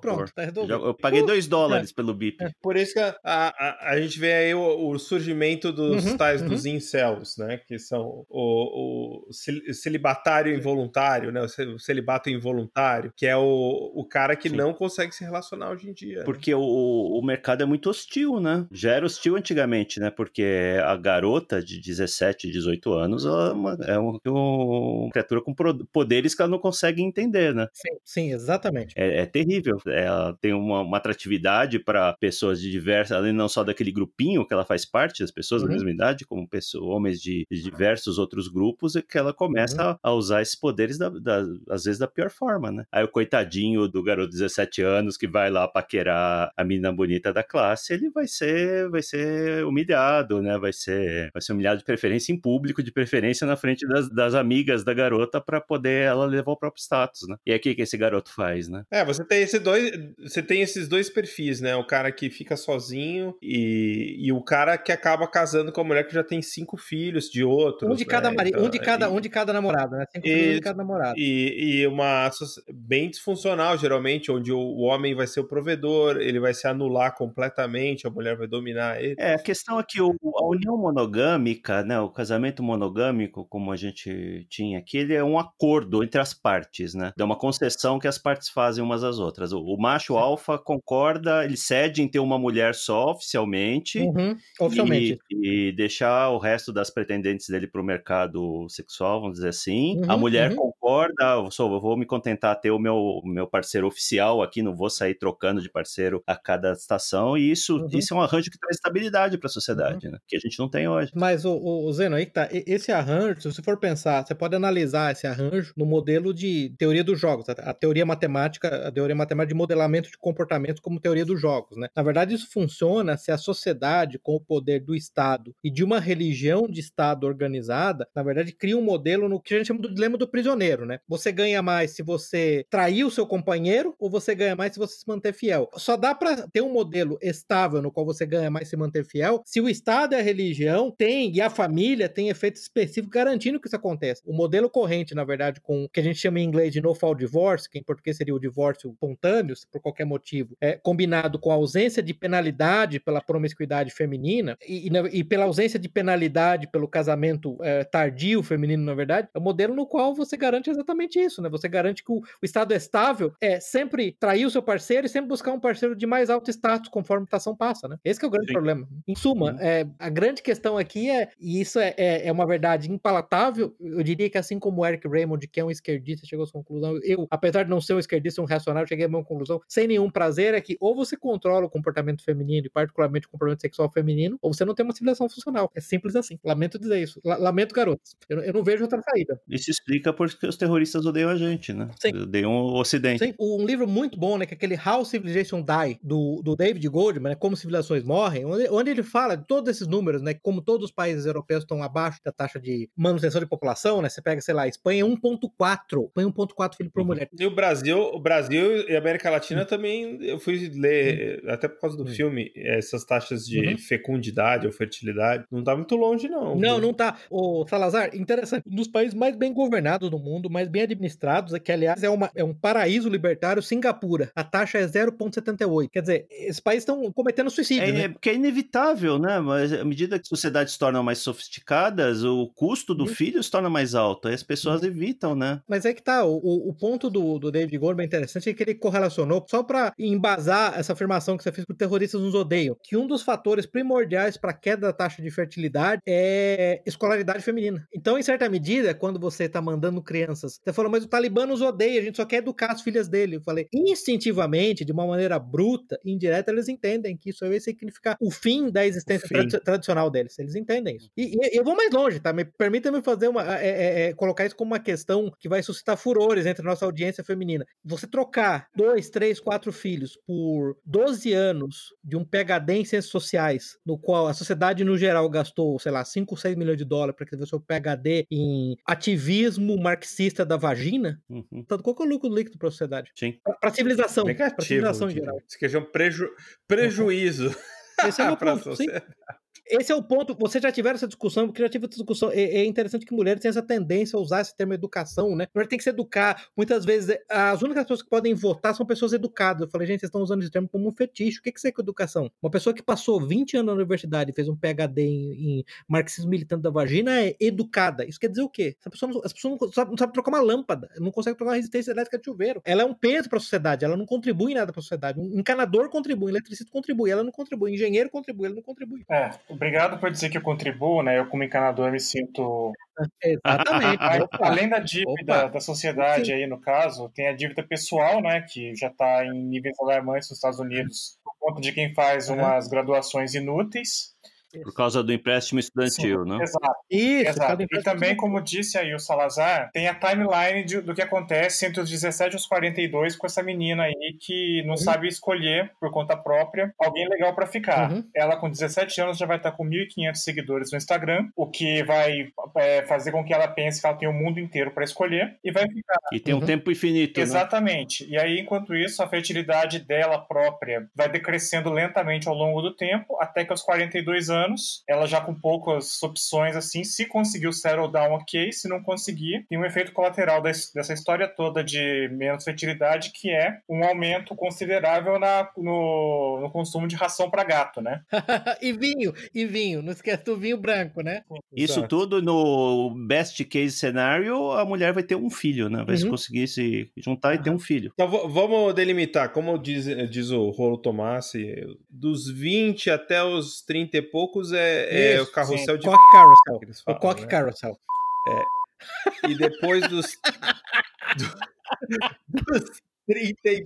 pronto, tá resolvido. Eu paguei 2 dólares é. pelo bip. É. Por isso que a, a, a, gente vê aí o, o surgimento dos uhum, tais uhum. dos incels, né? Que são o, o celibatário involuntário, né? O celibato involuntário, que é o, o cara que Sim. não consegue se relacionar hoje em dia. Né? Porque o, o mercado é muito hostil, né? Já era hostil antigamente, né? Porque a garota de 17, 18 anos ela é uma, é uma, uma criatura com poderes que ela não consegue entender, né? Sim, sim exatamente. É, é terrível. Ela tem uma, uma atratividade para pessoas de diversas, além não só daquele grupinho que ela faz parte, as pessoas uhum. da mesma idade, como pessoas, homens de, de, diversos outros grupos, e que ela começa uhum. a, usar esses poderes, da, da, às vezes, da pior forma, né? Aí o coitadinho do garoto de 17 anos que vai lá paquerar a menina bonita da classe, ele vai ser, vai ser humilhado, né? Vai ser, vai ser humilhado de preferência em público, de preferência na frente das, das amigas da garota para para poder ela levar o próprio status, né? E é aqui que esse garoto faz, né? É, você tem esse dois, você tem esses dois perfis, né? O cara que fica sozinho e, e o cara que acaba casando com a mulher que já tem cinco filhos de outros. Um de cada né? marido, então, um de cada, e, um de cada namorado, né? Cinco filhos de cada namorado. E, e uma bem disfuncional, geralmente, onde o, o homem vai ser o provedor, ele vai se anular completamente, a mulher vai dominar ele. É, a questão é que o, a união monogâmica, né, o casamento monogâmico, como a gente tinha aqui, ele é um acordo entre as partes, né? É uma concessão que as partes fazem umas às outras. O, macho Sim. alfa concorda, ele cede em ter uma mulher só oficialmente, uhum, oficialmente. E, e, deixar o resto das pretendentes dele para o mercado sexual, vamos dizer assim. Uhum, a mulher uhum. concorda, eu, sou, eu vou me contentar ter o meu, meu parceiro oficial aqui, não vou sair trocando de parceiro a cada estação, e isso, uhum. isso é um arranjo que traz estabilidade para a sociedade, uhum. né? Que a gente não tem hoje. Mas, o, o Zeno, aí tá, esse arranjo, se você for pensar, você pode analisar esse arranjo no modelo de teoria dos jogos, a, teoria matemática, a teoria matemática de modelamento de comportamento como teoria dos jogos, né? Na verdade, isso funciona se a sociedade, com o poder do Estado e de uma religião de Estado organizada, na verdade, cria um modelo no que a gente chama do dilema do prisioneiro, né? Você ganha mais se você trair o seu companheiro ou você ganha mais se você se manter fiel. Só dá para ter um modelo estável no qual você ganha mais se manter fiel se o Estado e a religião têm e a família têm efeitos específicos garantindo que isso aconteça. O modelo corrente, na verdade, com o que a gente chama em inglês de no-fall divorce, que em português seria o divórcio espontâneo, por qualquer motivo, é, combinado com a ausência de penalidade pela promiscuidade feminina e, e, e pela ausência de penalidade pelo casamento é, tardio feminino, na verdade, é o modelo no qual você garante exatamente isso, né? Você garante que o, o Estado estável é sempre trair o seu parceiro e sempre buscar um parceiro de mais alto status conforme a estação passa, né? Esse é o grande Sim. problema. Em suma, é, a grande questão aqui é, e isso é, é, é, uma verdade impalatável, eu diria que assim como o Eric Raymond, que é um esquerdista, chegou a essa conclusão, eu, apesar de não ser um esquerdista, um reacionário, cheguei a uma conclusão, sem nenhum prazer, é que ou você controla o comportamento feminino, e particularmente o comportamento sexual feminino, ou você não tem uma civilização funcional. É simples assim. Lamento dizer isso. Lamento, garotos. Eu, eu não vejo outra saída. Isso explica porque os terroristas odeiam a gente, né? Sim. Odeiam o Ocidente. Sim. Um livro muito bom, né? Que é aquele How Civilization Die, do, do David Goldman, né, Como Civilizações Morrem, onde, onde ele fala de todos esses números, né? Como todos os países europeus estão abaixo da taxa de manutenção de população, né? Você pega, sei lá, Espanha 1.4. Espanha 1.4 filho por uhum. mulher. E o Brasil, o Brasil e a América Latina uhum. também, eu fui ler, uhum. até por causa do uhum. filme, essas taxas de uhum. fecundidade ou fertilidade, não tá muito longe, não. Não, não tá. O Salazar, interessante, um dos países mais bem governados do mundo, mais bem administrados, é que, aliás, é, uma, é um paraíso libertário, Singapura. A taxa é 0,78. Quer dizer, esses países estão cometendo suicídio, é, né? É porque é inevitável, né? Mas à medida que as sociedades se tornam mais sofisticadas, o custo do filho se torna mais alto. Aí as pessoas evitam, né? Mas é que tá, o, o ponto do, do David Goldman é interessante é que ele correlacionou, só para embasar essa afirmação que você fez que os terroristas nos odeiam, que um dos fatores primordiais para a queda da taxa de fertilidade é escolaridade feminina. Então, em certa medida, quando você está mandando crianças, você falou, mas o Talibã nos odeia, a gente só quer educar as filhas dele. Eu falei, instintivamente, de uma maneira bruta, indireta, eles entendem que isso vai significar o fim da existência trad tradicional deles. Eles entendem isso. E, e, eu vou mais longe, tá? Me, Permita-me fazer uma. É, é, é, colocar isso como uma questão que vai suscitar furores entre a nossa audiência feminina. Você trocar dois, três, quatro filhos por 12 anos de um PHD em ciências sociais, no qual a sociedade no geral gastou, sei lá, 5, 6 milhões de dólares para que seu PHD em ativismo marxista da vagina, uhum. Então, qual que é o lucro líquido para a sociedade? Sim. Para a civilização. Para a civilização em geral. Isso que é um preju prejuízo. Esse é o meu ponto. Sim. Esse é o ponto. Vocês já tiveram essa discussão, porque já tive essa discussão. É, é, interessante que mulheres têm essa tendência a usar esse termo educação, né? Mulher tem que se educar. Muitas vezes, as únicas pessoas que podem votar são pessoas educadas. Eu falei, gente, vocês estão usando esse termo como um fetiche. O que, que é educação? Uma pessoa que passou 20 anos na universidade e fez um PhD em, em marxismo militante da vagina é educada. Isso quer dizer o quê? Essa pessoa não, essa pessoa não sabe, não sabe trocar uma lâmpada, não consegue trocar uma resistência elétrica de chuveiro. Ela é um peso para a sociedade, ela não contribui em nada para a sociedade. Um encanador contribui, um eletricista contribui, ela não contribui, um engenheiro contribui, ela não contribui. É, obrigado por dizer que eu contribuo, né? Eu, como encanador, me sinto. Exatamente. Além da dívida Opa. da sociedade Sim. aí, no caso, tem a dívida pessoal, né? Que já está em níveis alarmantes nos Estados Unidos, por conta de quem faz uhum. umas graduações inúteis Por causa do empréstimo estudantil, Sim, né? Exato. Isso, exato. E também, como disse aí o Salazar, tem a timeline de, do que acontece entre os 17 e os 42 com essa menina aí que não uhum. sabe escolher por conta própria alguém legal para ficar. Uhum. Ela, com 17 anos, já vai estar com 1.500 seguidores no Instagram, o que vai é, fazer com que ela pense que ela tem o mundo inteiro para escolher e vai ficar. E tem um uhum. tempo infinito. Né? Exatamente. Né? E aí, enquanto isso, a fertilidade dela própria vai decrescendo lentamente ao longo do tempo, até que aos 42 anos, ela já com poucas opções assim, se conseguir o settle down, ok, se não conseguir, tem um efeito colateral dessa história toda de menos fertilidade, que é um aumento considerável na, no, no consumo de ração para gato, né? e vinho, e vinho, não esquece do vinho branco, né? Isso Exato. tudo no best case cenário, a mulher vai ter um filho, né? Vai uhum. conseguir se juntar e ter um filho. Então vamos delimitar, como diz, diz o Rolo Tomassi, dos 20 até os 30 e poucos é, é o carrossel sim. de. Coque Carousel. Falam, o Coque né? Carousel. É. E depois dos. dos 30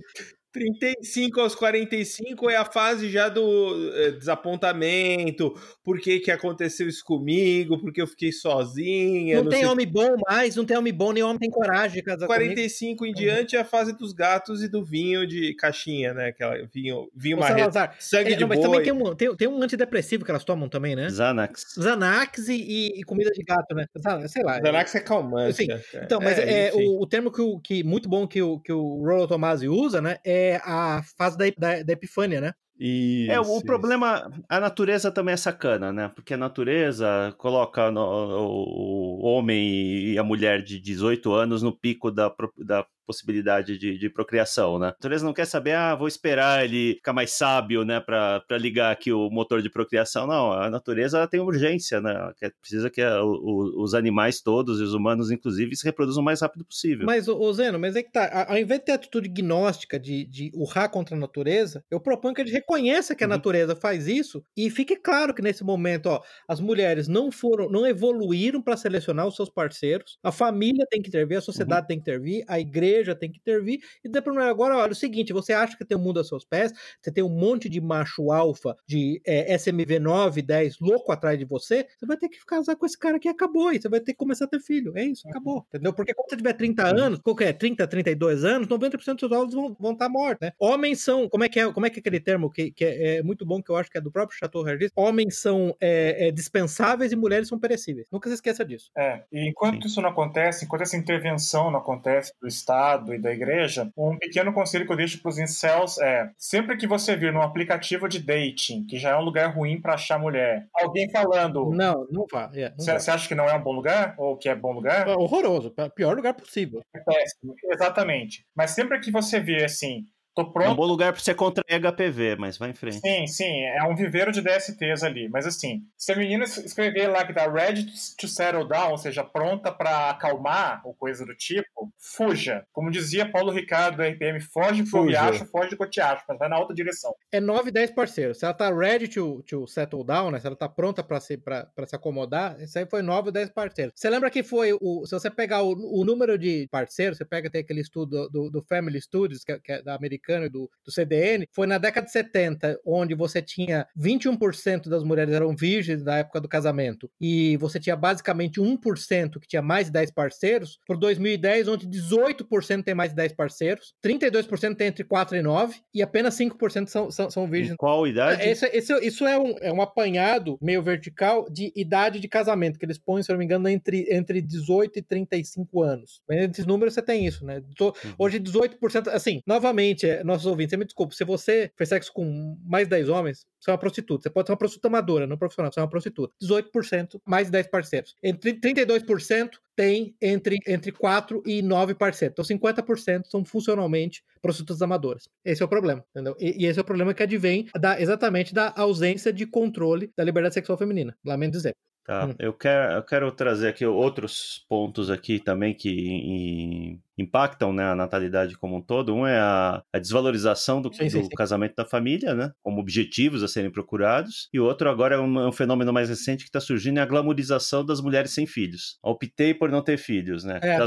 35 aos 45 é a fase já do é, desapontamento, por que, que aconteceu isso comigo, porque eu fiquei sozinha. Não, não tem sei... homem bom mais, não tem homem bom, nem homem tem coragem de casar 45 comigo. em diante é a fase dos gatos e do vinho de caixinha, né? Aquela vinho, vinho marreta. Sangue é, de não, mas boi. também tem um, tem, tem, um antidepressivo que elas tomam também, né? Xanax. Xanax e, e comida de gato, né? Sei lá. Xanax é calmante. Sim. Então, mas é, é o, o, termo que, o, que muito bom que o, que o Rollo Tomasi usa, né? É é a fase da, da, da Epifânia, né? Isso, é, o isso. problema, a natureza também é sacana, né? Porque a natureza coloca no, o, o, homem e a mulher de 18 anos no pico da, da possibilidade de, de procriação, né? A natureza não quer saber, ah, vou esperar ele ficar mais sábio, né, para ligar aqui o motor de procriação. Não, a natureza tem urgência, né? Precisa que a, o, os animais todos e os humanos, inclusive, se reproduzam o mais rápido possível. Mas, ô Zeno, mas é que tá, ao invés de ter atitude gnóstica de, de urrar contra a natureza, eu proponho que a gente reconheça que a uhum. natureza faz isso e fique claro que nesse momento, ó, as mulheres não foram, não evoluíram para selecionar os seus parceiros, a família tem que intervir, a sociedade uhum. tem que intervir, a igreja igreja tem que intervir. E daí para agora, olha, é o seguinte: você acha que tem o um mundo a seus pés, você tem um monte de macho alfa de é, SMV 9, 10 louco atrás de você, você vai ter que casar com esse cara que acabou e você vai ter que começar a ter filho. É isso, acabou. Entendeu? Porque quando você tiver 30 anos, qualquer 30, 32 anos, 90% dos seus vão, vão estar tá mortos, né? Homens são, como é que é, como é que é aquele termo que, que é, é muito bom, que eu acho que é do próprio Chateau Regis? Homens são é, é, dispensáveis e mulheres são perecíveis. Nunca se esqueça disso. É, e enquanto Sim. isso não acontece, enquanto essa intervenção não acontece do Estado, Estado e da igreja, um pequeno conselho que eu deixo para os incels é: sempre que você vir num aplicativo de dating, que já é um lugar ruim para achar mulher, alguém falando. Não, não vá. Você yeah, acha que não é um bom lugar? Ou que é bom lugar? É horroroso. Pior lugar possível. É péssimo, exatamente. Mas sempre que você vir assim, Tô pronto. É um bom lugar para você contrair HPV, mas vai em frente. Sim, sim, é um viveiro de DSTs ali. Mas assim, se a menina escrever lá que tá ready to settle down, ou seja, pronta para acalmar ou coisa do tipo, fuja. Como dizia Paulo Ricardo da RPM, foge pro que acho, foge do que eu te acho, mas vai na outra direção. É 9 10 parceiros. Se ela tá ready to, to settle down, né? Se ela tá pronta para se, pra, pra se acomodar, isso aí foi 9 ou 10 parceiros. Você lembra que foi o. Se você pegar o, o número de parceiros, você pega até aquele estudo do, do Family Studies, que, é, que é da americana americano e do, do CDN, foi na década de 70, onde você tinha 21% das mulheres eram virgens na época do casamento, e você tinha basicamente 1% que tinha mais de 10 parceiros, por 2010, onde 18% tem mais de 10 parceiros, 32% tem entre 4 e 9, e apenas 5% são, são, são virgens. Em qual idade? Esse, esse, isso é um, é um apanhado meio vertical de idade de casamento, que eles põem, se eu não me engano, entre, entre 18 e 35 anos. Mas esses números você tem isso, né? Uhum. Hoje, 18%, assim, novamente, nossos ouvintes, me desculpa, se você fez sexo com mais de 10 homens, você é uma prostituta. Você pode ser uma prostituta amadora, não profissional, você é uma prostituta. 18%, mais de 10 parceiros. Entre 32% tem entre, entre 4 e 9 parceiros. Então 50% são funcionalmente prostitutas amadoras. Esse é o problema, entendeu? E, e esse é o problema que advém da, exatamente da ausência de controle da liberdade sexual feminina. Lamento dizer. Tá, hum. eu, quero, eu quero trazer aqui outros pontos aqui também que impactam né, a natalidade como um todo. Um é a, a desvalorização do, sim, sim, do sim. casamento da família, né, como objetivos a serem procurados, e o outro agora é um, um fenômeno mais recente que está surgindo, é a glamorização das mulheres sem filhos. Optei por não ter filhos, né? É.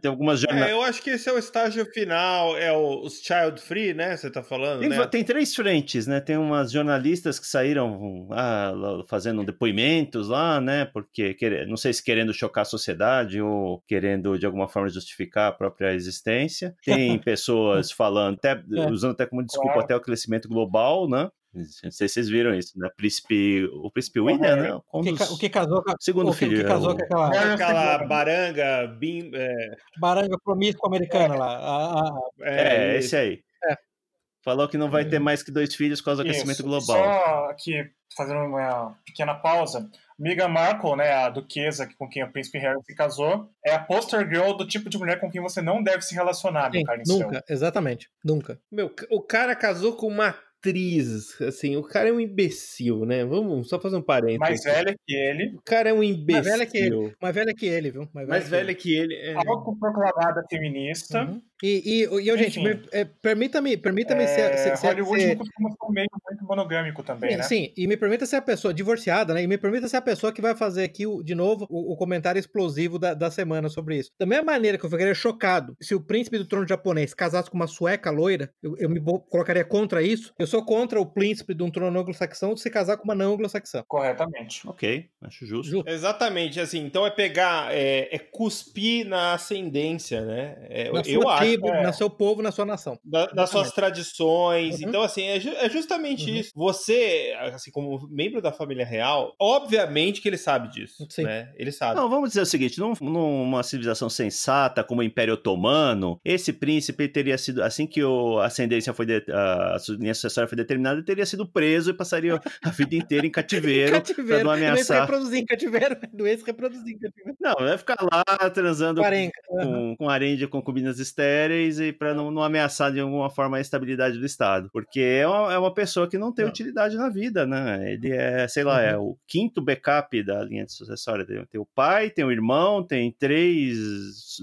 Tem algumas jornadas... É, eu acho que esse é o estágio final, é o, os child free, né, você está falando, tem, né? Tem três frentes, né? Tem umas jornalistas que saíram ah, fazendo depoimentos lá, né, porque, não sei se querendo chocar a sociedade ou querendo, de alguma forma, justificar a própria existência. Tem pessoas falando, até, é. usando até como desculpa até o crescimento global, né? Não sei se vocês viram isso, né? Príncipe, o príncipe William, né? Um o, que, dos... o que casou com segundo o filho, o que casou com aquela, é aquela baranga, bim, é... baranga promíscua americana é. lá. A, a... É, é, esse aí. É. Falou que não vai ter mais que dois filhos por causa do aquecimento global. Só aqui fazendo uma pequena pausa. Meghan Markle, né, a duquesa com quem o príncipe Harry se casou, é a poster girl do tipo de mulher com quem você não deve se relacionar, Sim, meu caro Nunca, exatamente, nunca. Meu, o cara casou com uma atriz, assim, o cara é um imbecil, né? Vamos só fazer um parênteses. Mais velha que ele. O cara é um imbecil. Mais velha que ele, mais velha que ele viu? Mais velha, mais que, velha ele. que ele. É... Autoproclamada feminista. Uhum. E, e, e eu, gente, é, permita-me permita -me é, ser, ser, Hollywood ser... costuma ser um meio muito monogâmico também, sim, né? Sim, e me permita ser a pessoa divorciada, né? E me permita ser a pessoa que vai fazer aqui, de novo, o, o comentário explosivo da, da semana sobre isso. Da mesma maneira que eu ficaria chocado se o príncipe do trono japonês casasse com uma sueca loira, eu, eu me colocaria contra isso. Eu sou contra o príncipe de um trono anglo-saxão de se casar com uma não anglo-saxã. Corretamente. Ok, acho justo. justo. Exatamente, assim, então é pegar, é, é cuspir na ascendência, né? É, eu acho tribo, é. no seu povo, na sua nação. Da, das suas tradições. Uhum. Então, assim, é, ju é justamente uhum. isso. Você, assim, como membro da família real, obviamente que ele sabe disso. Sim. Né? Ele sabe. Não, vamos dizer o seguinte: num, numa civilização sensata, como o Império Otomano, esse príncipe teria sido, assim que o, a ascendência foi, de, a linha sucessória foi determinada, teria sido preso e passaria a vida inteira em cativeiro, cativeiro. pra não ameaçar. reproduzir em cativeiro, doença reproduzir em cativeiro. Não, vai ficar lá transando com, com, com harém de concubinas estéreis e para não, não, ameaçar de alguma forma a estabilidade do Estado. Porque é uma, é uma pessoa que não tem não. utilidade na vida, né? Ele é, sei lá, é uhum. é o quinto backup da linha de sucessória. Tem, tem o pai, tem o irmão, tem três,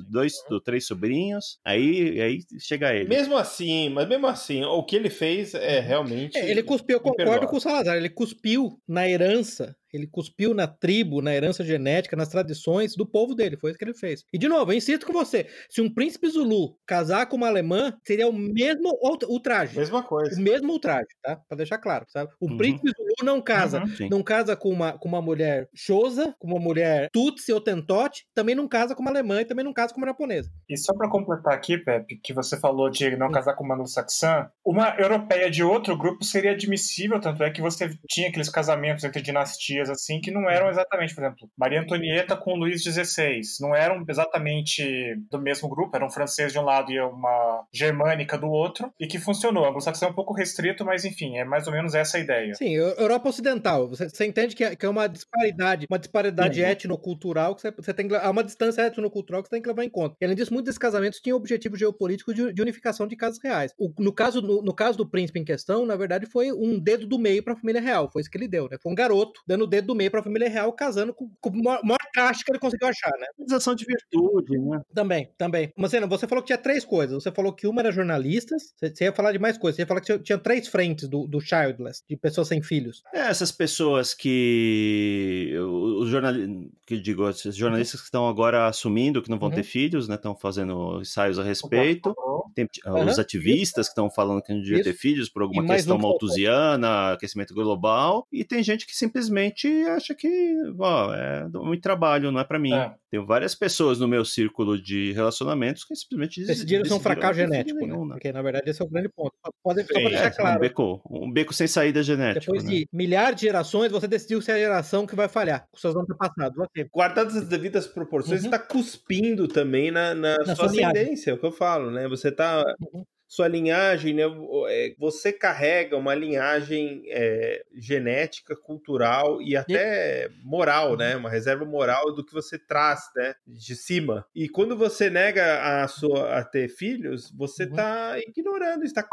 dois, uhum. três sobrinhos. Aí, aí chega ele. Mesmo assim, mas mesmo assim, o que ele fez é realmente. É, ele cuspiu, eu concordo com o Salazar, ele cuspiu na herança ele cuspiu na tribo, na herança genética, nas tradições do povo dele. Foi isso que ele fez. E, de novo, eu insisto com você: se um príncipe Zulu casar com uma alemã, seria o mesmo ultraje. Mesma coisa. O mesmo ultraje, tá? Pra deixar claro, sabe? O uhum. príncipe Zulu não casa. Uhum, não casa com uma, com uma mulher Xhosa, com uma mulher Tutsi ou Tentote, também não casa com uma alemã e também não casa com uma japonesa. E só pra completar aqui, Pepe, que você falou de não casar com uma anglo-saxã, uma europeia de outro grupo seria admissível, tanto é que você tinha aqueles casamentos entre dinastias assim que não eram exatamente, por exemplo, Maria Antonieta com Luís XVI, não eram exatamente do mesmo grupo, era um francês de um lado e uma germânica do outro, e que funcionou. A anglo-saxão é um pouco restrito, mas enfim, é mais ou menos essa a ideia. Sim, Europa Ocidental, você, você entende que é, que é, uma disparidade, uma disparidade uhum. etnocultural que você, você tem que, há uma distância etnocultural que você tem que levar em conta. E, além disso, muitos desses casamentos tinham objetivo geopolítico de, de unificação de casas reais. O, no, caso, no, no, caso do príncipe em questão, na verdade, foi um dedo do meio para a família real, foi isso que ele deu, né? Foi um garoto dando dedo do meio para a família real, casando com, com o maior caixa que ele conseguiu achar, né? Utilização de virtude, né? Também, também. Mas você falou que tinha três coisas. Você falou que uma era jornalistas, você ia falar de mais coisas. Você ia falar que tinha, tinha três frentes do, do childless, de pessoas sem filhos. É, essas pessoas que. Os jornalistas. Que digo, esses jornalistas que estão agora assumindo que não vão uhum. ter filhos, né? Estão fazendo ensaios a respeito. Tem uhum. os ativistas que estão falando que não devia Isso. ter filhos por alguma questão maltusiana, aquecimento global. E tem gente que simplesmente gente acha que ó, é muito trabalho, não é para mim. É. Tenho várias pessoas no meu círculo de relacionamentos que simplesmente decidiram ser um fracasso genético, nenhum, né? Porque na verdade esse é o grande ponto. Pode, só pra deixar é, claro. Um beco, um beco sem saída genética. Depois né? de milhares de gerações, você decidiu ser a geração que vai falhar, com seus antepassados. Okay. Guardadas as devidas proporções, uhum. você tá cuspindo também na, na, na sua, sua ascendência, é o que eu falo, né? Você tá. Uhum sua linhagem, né? É, você carrega uma linhagem é, genética, cultural e até moral, né? Uma reserva moral do que você traz, né? De cima. E quando você nega a sua a ter filhos, você está uhum. ignorando, está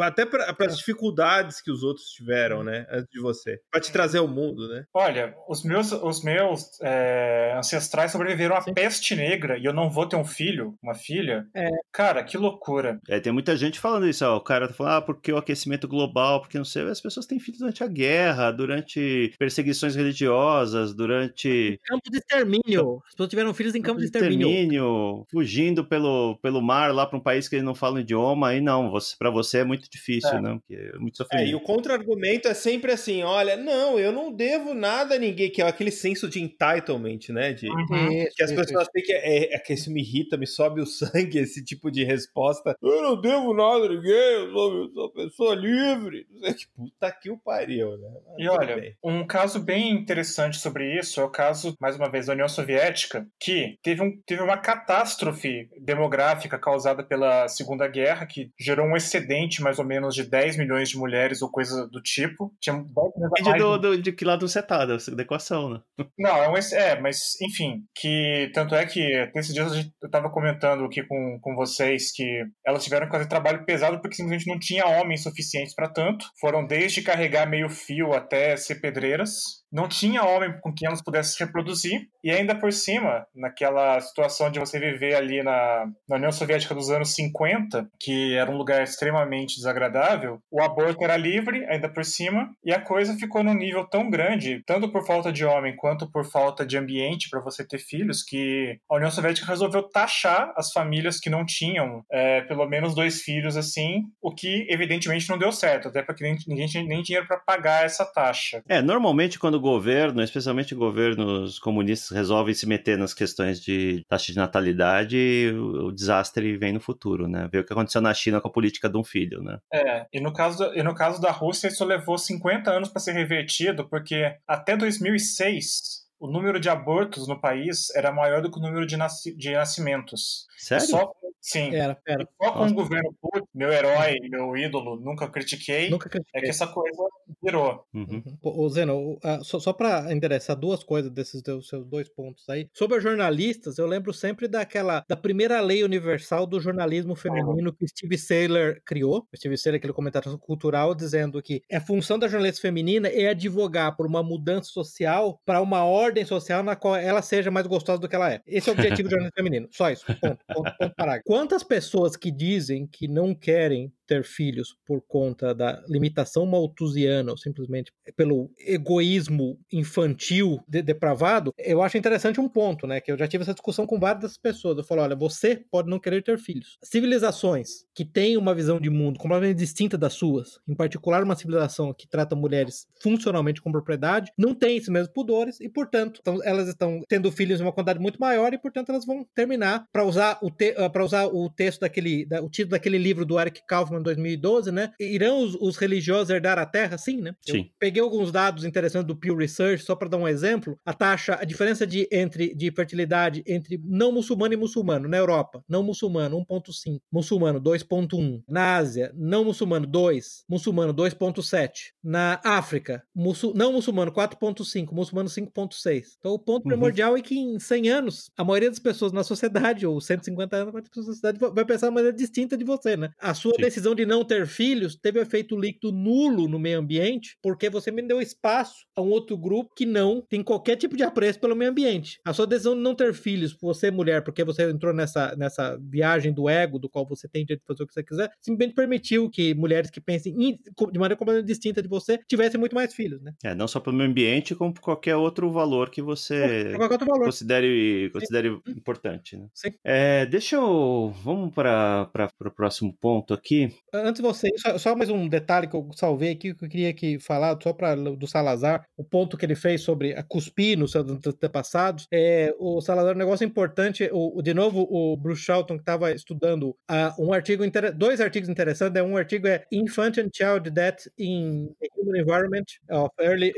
até para as dificuldades que os outros tiveram, né, antes de você, para te trazer ao mundo, né? Olha, os meus, os meus é, ancestrais sobreviveram à Sim. peste negra e eu não vou ter um filho, uma filha. É. Cara, que loucura. É, tem muita gente falando isso, ó, o cara tá falando, ah, porque o aquecimento global, porque não sei, as pessoas têm filhos durante a guerra, durante perseguições religiosas, durante... Campo de extermínio. As pessoas tiveram filhos em campo, campo de extermínio. extermínio. Fugindo pelo, pelo mar lá para um país que eles não falam idioma, aí não, você, para você é muito difícil, é. né? Porque é muito sofrimento. É, e o contra-argumento é sempre assim: olha, não, eu não devo nada a ninguém, que é aquele senso de entitlement, né? De, uhum. que as pessoas têm que. É, é, que isso me irrita, me sobe o sangue, esse tipo de resposta. Eu não devo nada a ninguém, eu sou, eu sou pessoa livre. Que puta que o pariu, né? Mas e olha, bem. um caso bem interessante sobre isso é o caso, mais uma vez, da União Soviética, que teve, um, teve uma catástrofe demográfica causada pela Segunda Guerra, que gerou um excedente mais ou menos de 10 milhões de mulheres ou coisa do tipo. Tinha 10 Depende do, do, de que lado você tá, da equação, né? Não, é, um, é, mas enfim, que tanto é que nesses dias eu estava comentando aqui com, com vocês que elas tiveram que fazer trabalho pesado porque simplesmente não tinha homens suficientes para tanto. Foram desde carregar meio fio até ser pedreiras não tinha homem com quem elas pudessem se reproduzir, e ainda por cima, naquela situação de você viver ali na, na União Soviética dos anos 50, que era um lugar extremamente desagradável, o aborto era livre, ainda por cima, e a coisa ficou num nível tão grande, tanto por falta de homem quanto por falta de ambiente para você ter filhos, que a União Soviética resolveu taxar as famílias que não tinham é, pelo menos dois filhos assim, o que evidentemente não deu certo, até porque ninguém tinha nem dinheiro para pagar essa taxa. É, normalmente quando o governo, especialmente governos comunistas, resolvem se meter nas questões de taxa de natalidade, o, o desastre vem no futuro, né? Ver o que aconteceu na China com a política de um filho, né? É, e no caso, e no caso da Rússia, isso levou 50 anos para ser revertido, porque até 2006 o número de abortos no país era maior do que o número de, nasci de nascimentos. Sério? Só, sim. Era, era. Só com o governo Putin, meu herói, meu ídolo, nunca critiquei, nunca critiquei. é que essa coisa virou. Uhum. Uhum. Zeno, uh, só, só para endereçar duas coisas desses seus dois pontos aí. Sobre os jornalistas, eu lembro sempre daquela, da primeira lei universal do jornalismo feminino uhum. que Steve Saylor criou. Steve Saylor, aquele comentário cultural, dizendo que a função da jornalista feminina é advogar por uma mudança social para uma ordem social na qual ela seja mais gostosa do que ela é. Esse é o objetivo do jornalismo feminino. Só isso. Ponto. ponto, ponto parágrafo. Quantas pessoas que dizem que não querem ter filhos por conta da limitação malthusiana ou simplesmente pelo egoísmo infantil de, depravado, eu acho interessante um ponto, né? Que eu já tive essa discussão com várias pessoas. Eu falo, olha, você pode não querer ter filhos. Civilizações que têm uma visão de mundo completamente distinta das suas, em particular uma civilização que trata mulheres funcionalmente com propriedade, não tem esses mesmos pudores e, portanto, então, elas estão tendo filhos em uma quantidade muito maior e, portanto, elas vão terminar para usar o para usar o texto daquele, da, o título daquele livro do Eric Kaufman 2012, né? Irão os, os religiosos herdar a terra? Sim, né? Sim. Eu peguei alguns dados interessantes do Pew Research, só para dar um exemplo. A taxa, a diferença de, entre, de fertilidade entre não muçulmano e muçulmano na Europa, não muçulmano 1.5, muçulmano 2.1. Na Ásia, não muçulmano 2, muçulmano 2.7. Na África, muçul, não muçulmano 4.5, muçulmano 5.6. Então o ponto uhum. primordial é que em 100 anos, a maioria das pessoas na sociedade, ou 150 anos, a sociedade vai pensar de maneira distinta de você, né? A sua Sim. decisão de não ter filhos teve efeito líquido nulo no meio ambiente, porque você me deu espaço a um outro grupo que não tem qualquer tipo de apreço pelo meio ambiente. A sua decisão de não ter filhos, você mulher, porque você entrou nessa, nessa viagem do ego, do qual você tem direito de fazer o que você quiser, simplesmente permitiu que mulheres que pensem de maneira completamente distinta de você tivessem muito mais filhos, né? É, não só pelo meio ambiente, como por qualquer outro valor que você valor. considere, considere importante, né? Sim. É, deixa eu... Vamos para o próximo ponto aqui. Antes de você, só, só, mais um detalhe que eu salvei aqui que eu queria que falar só para do Salazar, o ponto que ele fez sobre a cuspir nos antepassados. É, o Salazar, um negócio importante, o, de novo, o Bruce Shelton que estava estudando uh, um artigo, dois artigos interessantes, é um artigo é Infant and Child Death in Human Environment of Early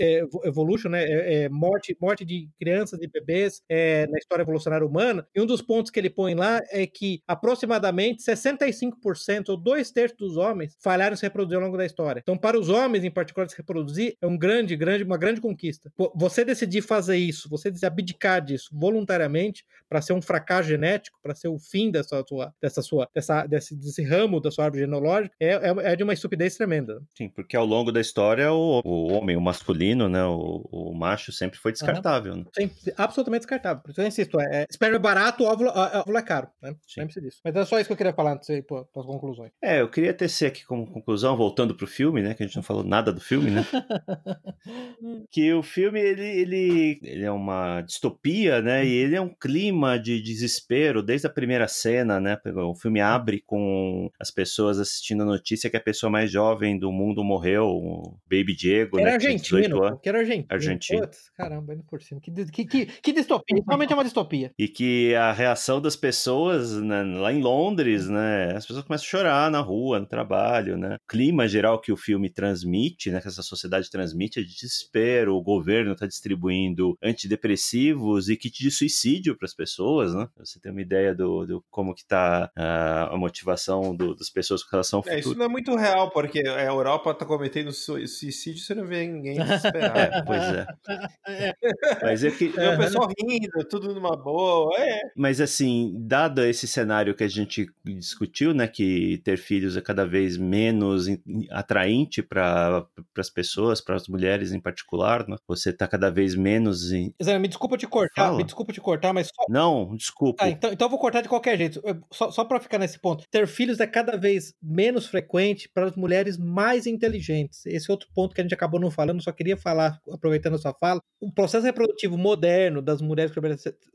Evolution, né, é, é morte, morte de crianças e bebês é, na história evolucionária humana, e um dos pontos que ele põe lá é que aproximadamente 65% ou dois terços dos homens falharam em se reproduzir ao longo da história. Então, para os homens, em particular, se reproduzir é um grande, grande, uma grande conquista. Você decidir fazer isso, você abdicar disso voluntariamente para ser um fracasso genético, para ser o fim dessa sua, dessa sua, dessa, desse, desse ramo da sua árvore genealógica, é, é, é, de uma estupidez tremenda. Sim, porque ao longo da história o, o homem, o masculino, né, o, o macho sempre foi descartável. Uhum. Né? Sim, absolutamente descartável. Por isso eu insisto, é, é esperma é barato, óvulo, óvulo é caro, né? Lembre-se disso. Mas é só isso que eu queria falar antes de ir para as conclusões. É, eu queria tecer aqui como conclusão, voltando pro filme, né, que a gente não falou nada do filme, né? que o filme, ele, ele, ele é uma distopia, né, e ele é um clima de desespero desde a primeira cena, né, o filme abre com as pessoas assistindo a notícia que a pessoa mais jovem do mundo morreu, o Baby Diego, era né, argentino, que era argentino. Argentino. Putz, caramba, indo por cima. Que, que, que, que distopia, realmente é uma distopia. E que a reação das pessoas né, lá em Londres, né, as pessoas começam a chorar na rua, no trabalho, né, o clima geral que o filme transmite, né, que essa sociedade transmite é de desespero, o governo está distribuindo antidepressivos e kit de suicídio para as pessoas, né, você tem uma ideia do, do como que está uh, a motivação do, das pessoas com relação ao futuro. É, isso não é muito real, porque a Europa está cometendo suicídio, você não vê ninguém desesperado. É, pois é. é. Mas é que... O pessoal rindo, tudo numa boa, é. Mas assim, dado esse cenário que a gente discutiu, né, que ter filhos é cada vez menos atraente para as pessoas, para as mulheres em particular, né? você está cada vez menos... Em... me desculpa te cortar, Fala. me desculpa te cortar, mas... Só... Não, desculpa. Ah, então, então eu vou cortar de qualquer jeito. Só, só para ficar nesse ponto. Ter filhos é cada vez menos frequente para as mulheres mais inteligentes. Esse é outro ponto que a gente acabou não falando, só queria falar, aproveitando a sua fala. O processo reprodutivo moderno das mulheres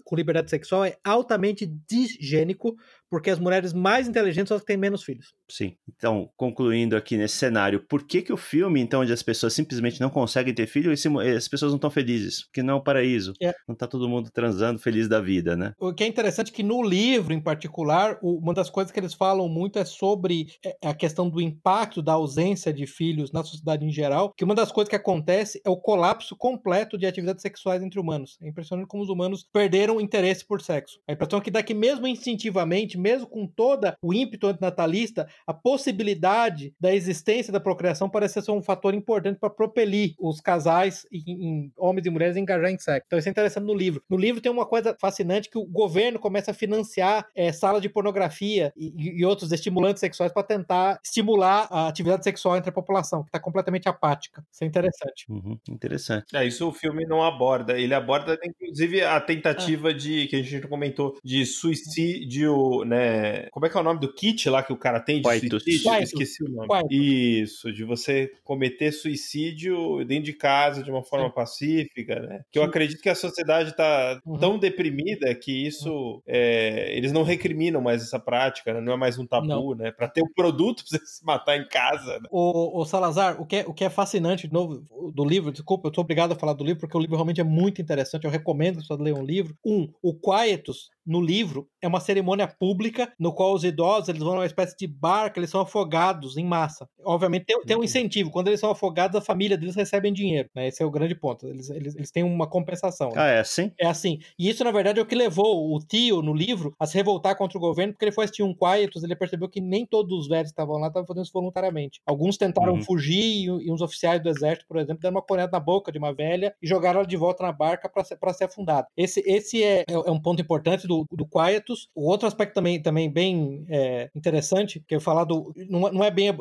com liberdade sexual é altamente disgênico, porque as mulheres mais inteligentes são as que têm menos filhos. Sim. Então, concluindo aqui nesse cenário, por que que o filme, então, onde as pessoas simplesmente não conseguem ter filho, as pessoas não estão felizes? Porque não é um paraíso. É. Não está todo mundo transando feliz da vida, né? O que é interessante é que no livro, em particular, uma das coisas que eles falam muito é sobre é, a questão do impacto da ausência de filhos na sociedade em geral, que uma das coisas que acontece é o colapso completo de atividades sexuais entre humanos. É impressionante como os humanos perderam interesse por sexo. A impressão é que daqui mesmo instintivamente, mesmo com toda o ímpeto antinatalista, a possibilidade da existência da procriação parece ser um fator importante para propelir os casais, em, em, homens e mulheres, a engajar em sexo. Então isso é interessante no livro. No livro tem uma coisa fascinante que o governo começa a financiar é, salas de pornografia e, e outros estimulantes sexuais para tentar estimular a atividade sexual entre a população, que está completamente apática. Isso é interessante. Uhum, interessante. É, isso o filme não aborda. Ele aborda, inclusive, a tentativa ah. de, que a gente comentou, de suicídio, né? Como é que é o nome do kit lá que o cara tem de Quaitus. suicídio? Quaitus. Esqueci o nome. Isso, de você cometer suicídio dentro de casa de uma forma pacífica, né? Que eu acredito que a sociedade está uhum. tão deprimida que isso uhum. é, eles não recriminam mais essa prática, né? não é mais um tabu, não. né? Para ter um produto pra você se matar em casa. Né? O, o, Salazar, o que, é, o que é fascinante de novo do livro, desculpa, eu tô obrigado a falar do livro porque o livro realmente é muito interessante. Eu recomendo que você leia um livro. Um, o Quietus no livro é uma cerimônia pública no qual os idosos eles vão numa espécie de barca, eles são afogados em massa. Obviamente tem, tem um incentivo. Quando eles são afogados, a família deles recebem dinheiro. Né? Esse é o grande ponto. Eles, eles, eles têm uma compensação. Né? Ah, é assim? É assim. E isso, na verdade, é o que levou o tio no livro a se revoltar contra o governo, porque ele foi assistir um Quietus, ele percebeu que nem todos os velhos que estavam lá estavam fazendo isso voluntariamente. Alguns tentaram uhum. fugir e, e, uns oficiais do exército, por exemplo, deram uma corneta na boca de uma velha e jogaram ela de volta na barca para ser, ser afundada. Esse, esse é, é, é um ponto importante do, do Quietus o outro aspecto também, também bem é, interessante, que eu falar do. Não, não é bem,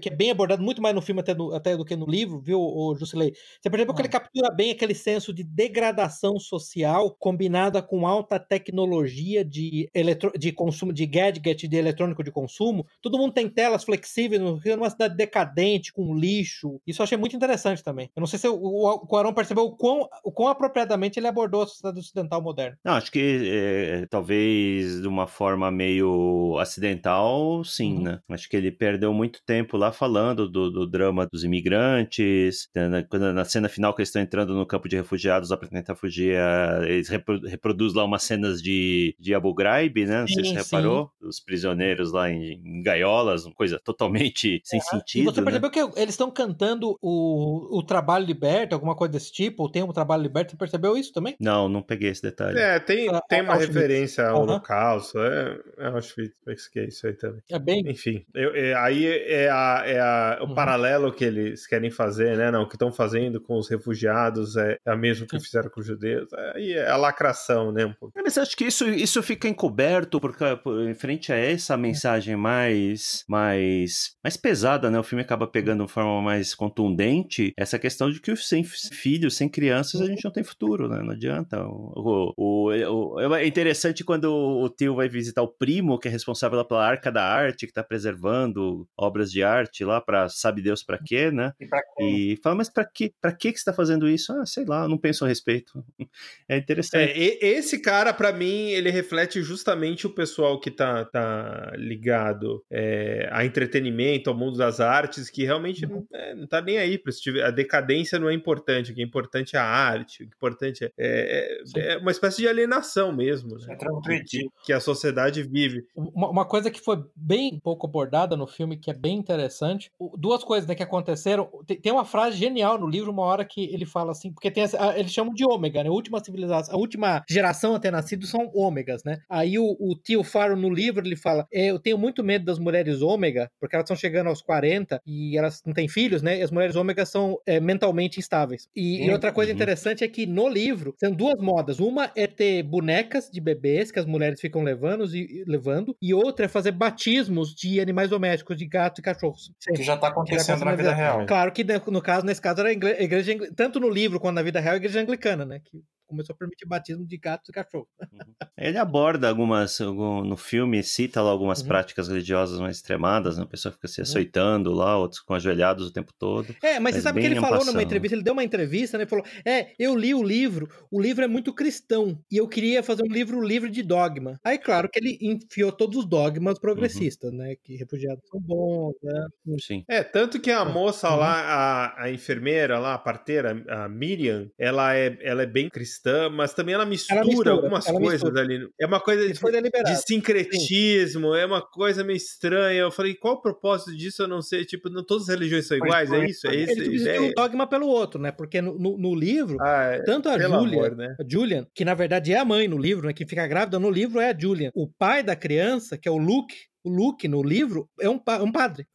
que é, é, bem abordado muito mais no filme até, do, até do que no livro, viu, o Jusilei? Você percebeu que ele ah. captura bem aquele senso de degradação social combinada com alta tecnologia de, eletro, de consumo, de gadget, de eletrônico de consumo. Todo mundo tem telas flexíveis no Rio, numa cidade decadente, com lixo. Isso eu achei muito interessante também. Eu não sei se o, o, o Arão percebeu o quão, o quão apropriadamente ele abordou a sociedade ocidental moderna. Não, acho que é, talvez de uma forma meio acidental, sim, uhum. né? Acho que ele perdeu muito tempo lá falando do, do drama dos imigrantes, né? quando na cena final que eles estão entrando no campo de refugiados lá pra tentar fugir, eles repro reproduzem lá umas cenas de, de Abu Ghraib, né? Não sim, sei se você reparou, os prisioneiros lá em, em gaiolas, uma coisa totalmente sem sentido. E você né? percebeu que eles estão cantando o, o trabalho liberto, alguma coisa desse tipo, ou tem um trabalho liberto, você percebeu isso também? Não, não peguei esse detalhe. É, tem, tem uma referência referência ao uhum. Holocausto. É, é Auschwitz que é isso aí também. É bem. Enfim, eu, é, aí é, a, é a, o uhum. paralelo que eles querem fazer, né? Não, o que estão fazendo com os refugiados é, é a mesma que fizeram com os judeus. Aí é a lacração, né? Um pouco. É, mas acho que isso, isso fica encoberto porque, em frente a essa mensagem mais, mais, mais pesada, né? O filme acaba pegando de forma mais contundente essa questão de que sem filhos, sem crianças, a gente não tem futuro, né? Não adianta. O, o, o, é interessante quando o tio vai visitar o primo, que é responsável pela Arca da Arte, que está preservando obras de arte lá para sabe Deus para quê, né? E, e fala, mas para que, para que que está fazendo isso? Ah, sei lá, não penso a respeito. É interessante. É, esse cara, para mim, ele reflete justamente o pessoal que tá, tá ligado é, a entretenimento, ao mundo das artes, que realmente não, é, não tá nem aí para A decadência não é importante, o que é importante é a arte, o que é importante é, é, é uma espécie de alienação mesmo, né? É que, que a sociedade vive. Uma, uma, coisa que foi bem pouco abordada no filme, que é bem interessante, duas coisas né, que aconteceram. Tem, tem, uma frase genial no livro, uma hora que ele fala assim, porque tem essa, eles chamam de ômega, né? A última civilização, a última geração a ter nascido são ômegas, né? Aí o, o tio Faro no livro ele fala: é, Eu tenho muito medo das mulheres ômega, porque elas estão chegando aos 40 e elas não têm filhos, né? E as mulheres ômega são é, mentalmente instáveis. E, e, outra coisa uhum. interessante é que no livro são duas modas. Uma é ter bonecas de bebês que as mulheres ficam levando e, levando, e outra é fazer batismos de animais domésticos, de gatos e cachorros. Que já está acontecendo na vida real. Claro que no caso, nesse caso, era a igreja, tanto no livro quanto na vida real, a igreja anglicana, né? Que começou a permitir batismo de gatos e cachorros. Uhum. Ele aborda algumas, algum, no filme, cita lá algumas uhum. práticas religiosas mais extremadas, né? A pessoa fica se uhum. açoitando uhum. lá, outros com ajoelhados o tempo todo. É, mas, mas você sabe que ele falou numa entrevista, ele deu uma entrevista, né? Ele falou: É, eu li o livro, o livro é muito cristão, e eu queria fazer um livro livre de dogma. Aí, claro que ele enfiou todos os dogmas progressistas, uhum. né? Que refugiados são bons, né? Sim. É, tanto que a moça uhum. lá, a, a enfermeira lá, a parteira, a Miriam, ela é, ela é bem cristã cristã, mas também ela mistura, ela mistura algumas ela coisas mistura. ali. É uma coisa de, de sincretismo, Sim. é uma coisa meio estranha. Eu falei, qual o propósito disso? Eu não sei. Tipo, não, todas as religiões são iguais, é isso? É isso? Ele um dogma pelo outro, né? Porque no, no, no livro, ah, é, tanto a Julia, né? a Julian, que na verdade é a mãe no livro, né? Que fica grávida no livro é a Julian. O pai da criança, que é o Luke, o Luke no livro é um, um padre.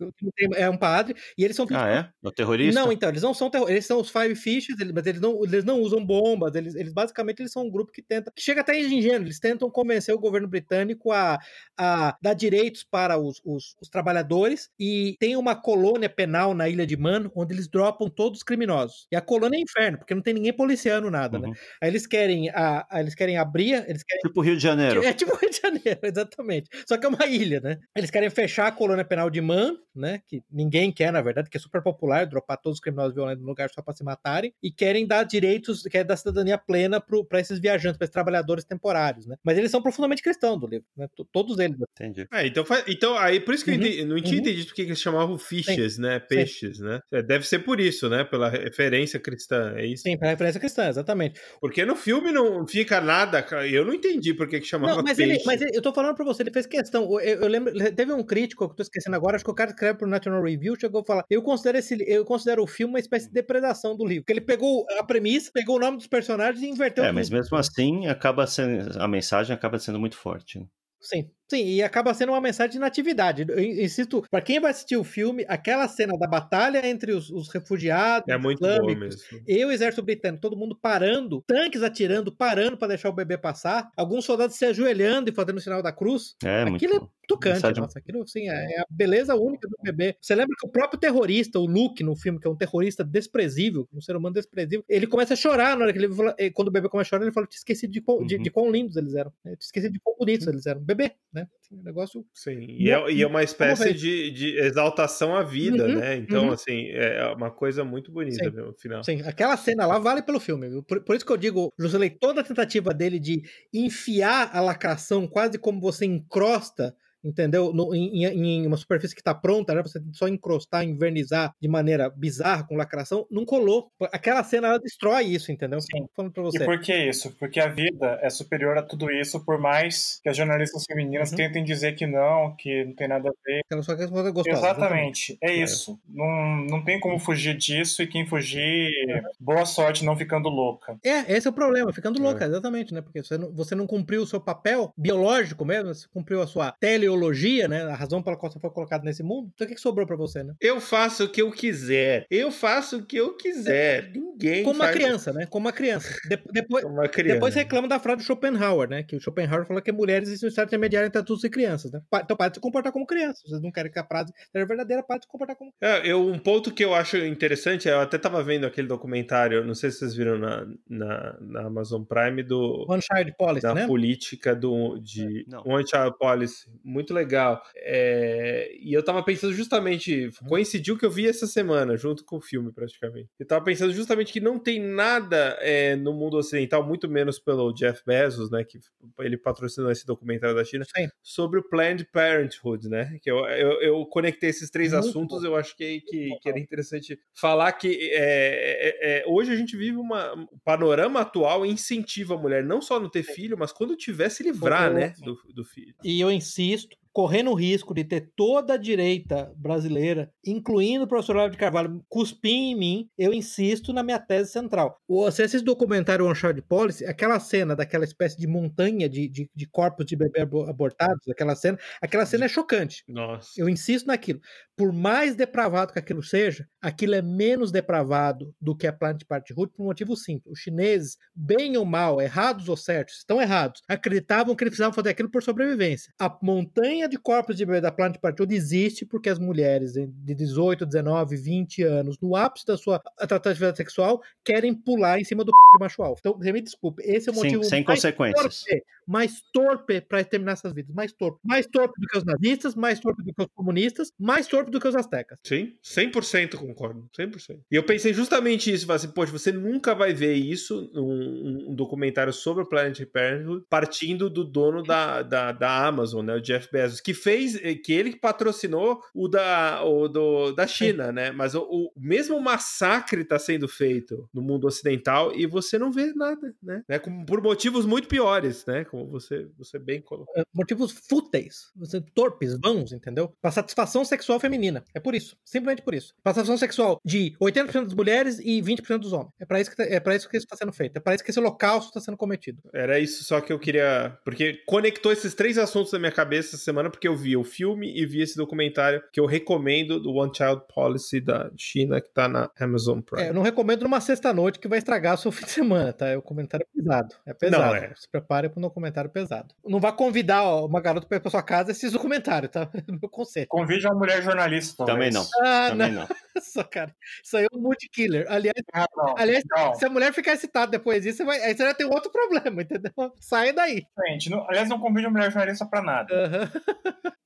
É um padre. E eles são. Ah, é? O terrorista? Não, então, eles não são terroristas. Eles são os Five Fishes, mas eles não, eles não usam bombas. Eles, eles basicamente eles são um grupo que tenta. Que chega até ingênuo. Eles tentam convencer o governo britânico a, a dar direitos para os, os, os trabalhadores. E tem uma colônia penal na ilha de Man, onde eles dropam todos os criminosos. E a colônia é inferno, porque não tem ninguém policiando nada, né? uhum. né? Aí eles querem, a, eles querem abrir. Eles querem... Tipo Rio de Janeiro. É tipo Rio de Janeiro, exatamente. Só que é uma ilha, né? Eles querem fechar a colônia penal de Man, né? Que ninguém quer, na verdade, que é super popular, dropar todos os criminosos violentos no lugar só para se matarem, e querem dar direitos, quer dar cidadania plena para esses viajantes, para esses trabalhadores temporários, né? Mas eles são profundamente cristãos do livro, né? Todos eles. Entendi. É, então, então aí por isso que uhum. eu entendi, não tinha uhum. entendido porque eles chamavam fishes, Sim. né? Peixes, Sim. né? É, deve ser por isso, né? Pela referência cristã, é isso? Sim, pela referência cristã, exatamente. Porque no filme não fica nada, eu não entendi por que chamava não, mas peixe. Ele, mas ele, eu tô falando pra você, ele fez questão, eu, eu lembro, teve um crítico que eu tô esquecendo agora, acho que o cara escreve pro National Review, chegou a falar, eu considero esse eu considero o filme uma espécie de depredação do livro, porque ele pegou a premissa, pegou o nome dos personagens e inverteu É, mas mesmo assim, acaba sendo, a mensagem acaba sendo muito forte. Né? Sim. Sim, e acaba sendo uma mensagem de natividade. Eu insisto, para quem vai assistir o filme, aquela cena da batalha entre os, os refugiados, é muito mesmo. e o exército britânico, todo mundo parando, tanques atirando, parando para deixar o bebê passar, alguns soldados se ajoelhando e fazendo o sinal da cruz. É, aquilo muito é tocante, mensagem... nossa, aquilo assim, é, é a beleza única do bebê. Você lembra que o próprio terrorista, o Luke no filme, que é um terrorista desprezível, um ser humano desprezível, ele começa a chorar na hora que ele fala, eh, quando o bebê começa a chorar, ele fala: "Te esqueci de, uhum. de, de quão lindos eles eram, né? te esqueci de quão bonitos eles eram". Bebê, né? Assim, um negócio. Sim, e é, e é uma espécie de, de, exaltação à vida, uhum, né? Então, uhum. assim, é uma coisa muito bonita Sim. no final. Sim, aquela cena lá vale pelo filme. Por, por isso que eu digo, Joselei, toda a tentativa dele de enfiar a lacração quase como você encrosta entendeu? No, em, em, uma superfície que está pronta, né? Você só encrostar, invernizar de maneira bizarra com lacração, não colou. Aquela cena ela destrói isso, entendeu? Sim. Falando pra você. E por que isso? Porque a vida é superior a tudo isso, por mais que as jornalistas femininas uhum. tentem dizer que não, que não tem nada a ver. Ela só quer gostosa. Exatamente. É, é isso. Não, não tem como fugir disso e quem fugir, boa sorte não ficando louca. É, esse é o problema, ficando louca, é. exatamente, né? Porque você não, você não cumpriu o seu papel biológico mesmo, você cumpriu a sua teleologia, né? A razão pela qual você foi colocado nesse mundo. Então o que, que sobrou para você, né? Eu faço o que eu quiser. Eu faço o que eu quiser. Ninguém Como uma criança, né? Como uma criança. De, depois, Como uma criança. depois reclama da frase do Schopenhauer, né? Que o Schopenhauer falou que mulheres existem um estado intermediário entre adultos e crianças, né? Então para de se comportar como criança. Vocês não querem que a frase seja verdadeira, para de se comportar como é, eu Um ponto que eu acho interessante, eu até tava vendo aquele documentário, não sei se vocês viram na, na, na Amazon Prime, do... One Child Policy, da né? política do, de não. One Child Policy. Muito legal. É, e eu tava pensando justamente, uhum. coincidiu que eu vi essa semana, junto com o filme, praticamente. Eu tava pensando justamente que não tem nada é, no mundo ocidental, muito menos pelo Jeff Bezos, né, que ele patrocinou esse documentário da China, Sim. sobre o Planned Parenthood, né, que eu, eu, eu conectei esses três muito assuntos, bom. eu acho que, que, que, era interessante falar que é, é, é, hoje a gente vive uma, um panorama atual incentiva a mulher não só no ter filho, mas quando tiver se livrar, né, do, do filho. E eu insisto, correndo o risco de ter toda a direita brasileira, incluindo o professor Olavo de Carvalho, cuspir em mim, eu insisto na minha tese central. Se esse documentário One Child Policy, aquela cena daquela espécie de montanha de, de, de corpos de bebê abortados, aquela cena, aquela cena é chocante. Nossa. Eu insisto naquilo. Por mais depravado que aquilo seja, aquilo é menos depravado do que a Planet Parenthood por um motivo simples. Os chineses, bem ou mal, errados ou certos, estão errados, acreditavam que eles precisavam fazer aquilo por sobrevivência. A montanha de corpos de da Planet Parenthood existe porque as mulheres de 18, 19, 20 anos, no ápice da sua atratividade sexual, querem pular em cima do de macho alfa. Então, me desculpe, esse é o motivo Sim, sem consequências. Torpe, mais torpe para terminar essas vidas, mais torpe. Mais torpe do que os nazistas, mais torpe do que os comunistas, mais torpe do que os astecas. Sim, 100% concordo, 100%. E eu pensei justamente isso, assim, poxa, você nunca vai ver isso, um, um documentário sobre o Planet Parenthood, partindo do dono da, da, da Amazon, né, o Jeff Bezos que fez, eh, que ele patrocinou o da, o do, da China, né? Mas o, o mesmo massacre está sendo feito no mundo ocidental e você não vê nada, né? né? Por motivos muito piores, né? Como você, você bem colocou. É, motivos fúteis, torpes, vãos, entendeu? Para satisfação sexual feminina. É por isso. Simplesmente por isso. Para satisfação sexual de 80% das mulheres e 20% dos homens. É para isso que tá, é para isso que isso está sendo feito. É para isso que esse holocausto está sendo cometido. Era isso só que eu queria, porque conectou esses três assuntos na minha cabeça essa semana porque eu vi o filme e vi esse documentário que eu recomendo do One Child Policy da China, que tá na Amazon Prime. É, eu não recomendo numa sexta-noite que vai estragar o seu fim de semana, tá? É um comentário pesado. É pesado. Não, é. Se prepare para um documentário pesado. Não vá convidar ó, uma garota para ir pra sua casa esse documentário, tá? Meu conselho. Convide uma mulher jornalista. Também não. Ah, Também não. não. Só, cara. Isso aí é um mood killer. Aliás, ah, não, aliás não. se a mulher ficar excitada depois disso, você vai, aí você já tem outro problema, entendeu? Sai daí. Gente, não, aliás, não convide uma mulher jornalista pra nada. Uhum.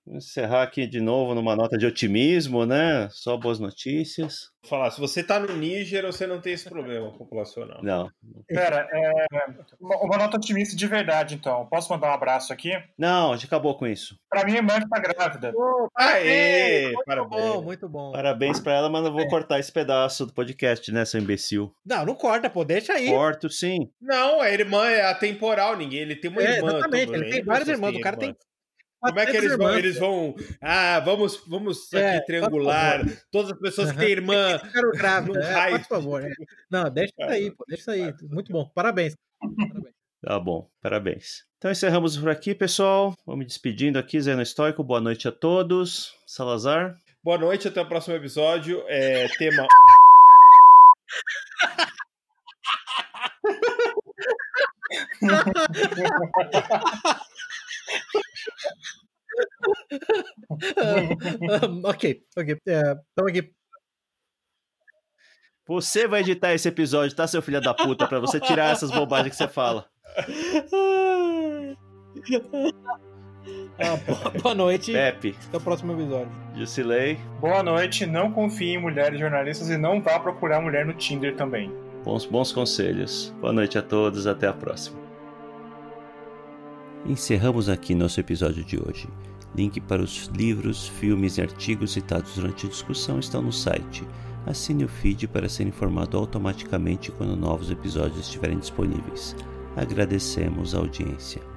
Encerrar aqui de novo numa nota de otimismo, né? Só boas notícias. Vou falar, se você tá no Níger, você não tem esse problema populacional. Não. Pera, é... uma nota otimista de verdade, então. Posso mandar um abraço aqui? Não, a gente acabou com isso. Pra minha irmã que tá grávida. Oh, Aê! Muito parabéns. bom, muito bom. Parabéns pra ela, mas eu vou cortar esse pedaço do podcast, né, seu imbecil? Não, não corta, pô, deixa aí. Corto, sim. Não, a irmã é atemporal, ninguém. Ele tem uma é, irmã. Exatamente, ele tem várias irmãs. O cara tem como é que eles vão? Eles vão. Ah, vamos, vamos é, aqui triangular. Todas as pessoas que têm irmã. Quero grave, é, por favor. É. Não, deixa isso aí, pô, deixa isso aí. Muito bom. Parabéns. Parabéns. Tá bom, parabéns. Então encerramos por aqui, pessoal. Vamos me despedindo aqui, Zeno Estoico. Boa noite a todos. Salazar. Boa noite, até o próximo episódio. É, tema. ok, ok. É, então aqui. Você vai editar esse episódio, tá, seu filho da puta, pra você tirar essas bobagens que você fala. Ah, boa, boa, noite. Pepe. Até o próximo episódio. Jusilei. Boa noite. Não confie em mulheres jornalistas e não vá procurar mulher no Tinder também. Bons, bons conselhos. Boa noite a todos. Até a próxima. Encerramos aqui nosso episódio de hoje. Link para os livros, filmes e artigos citados durante a discussão estão no site. Assine o feed para ser informado automaticamente quando novos episódios estiverem disponíveis. Agradecemos a audiência.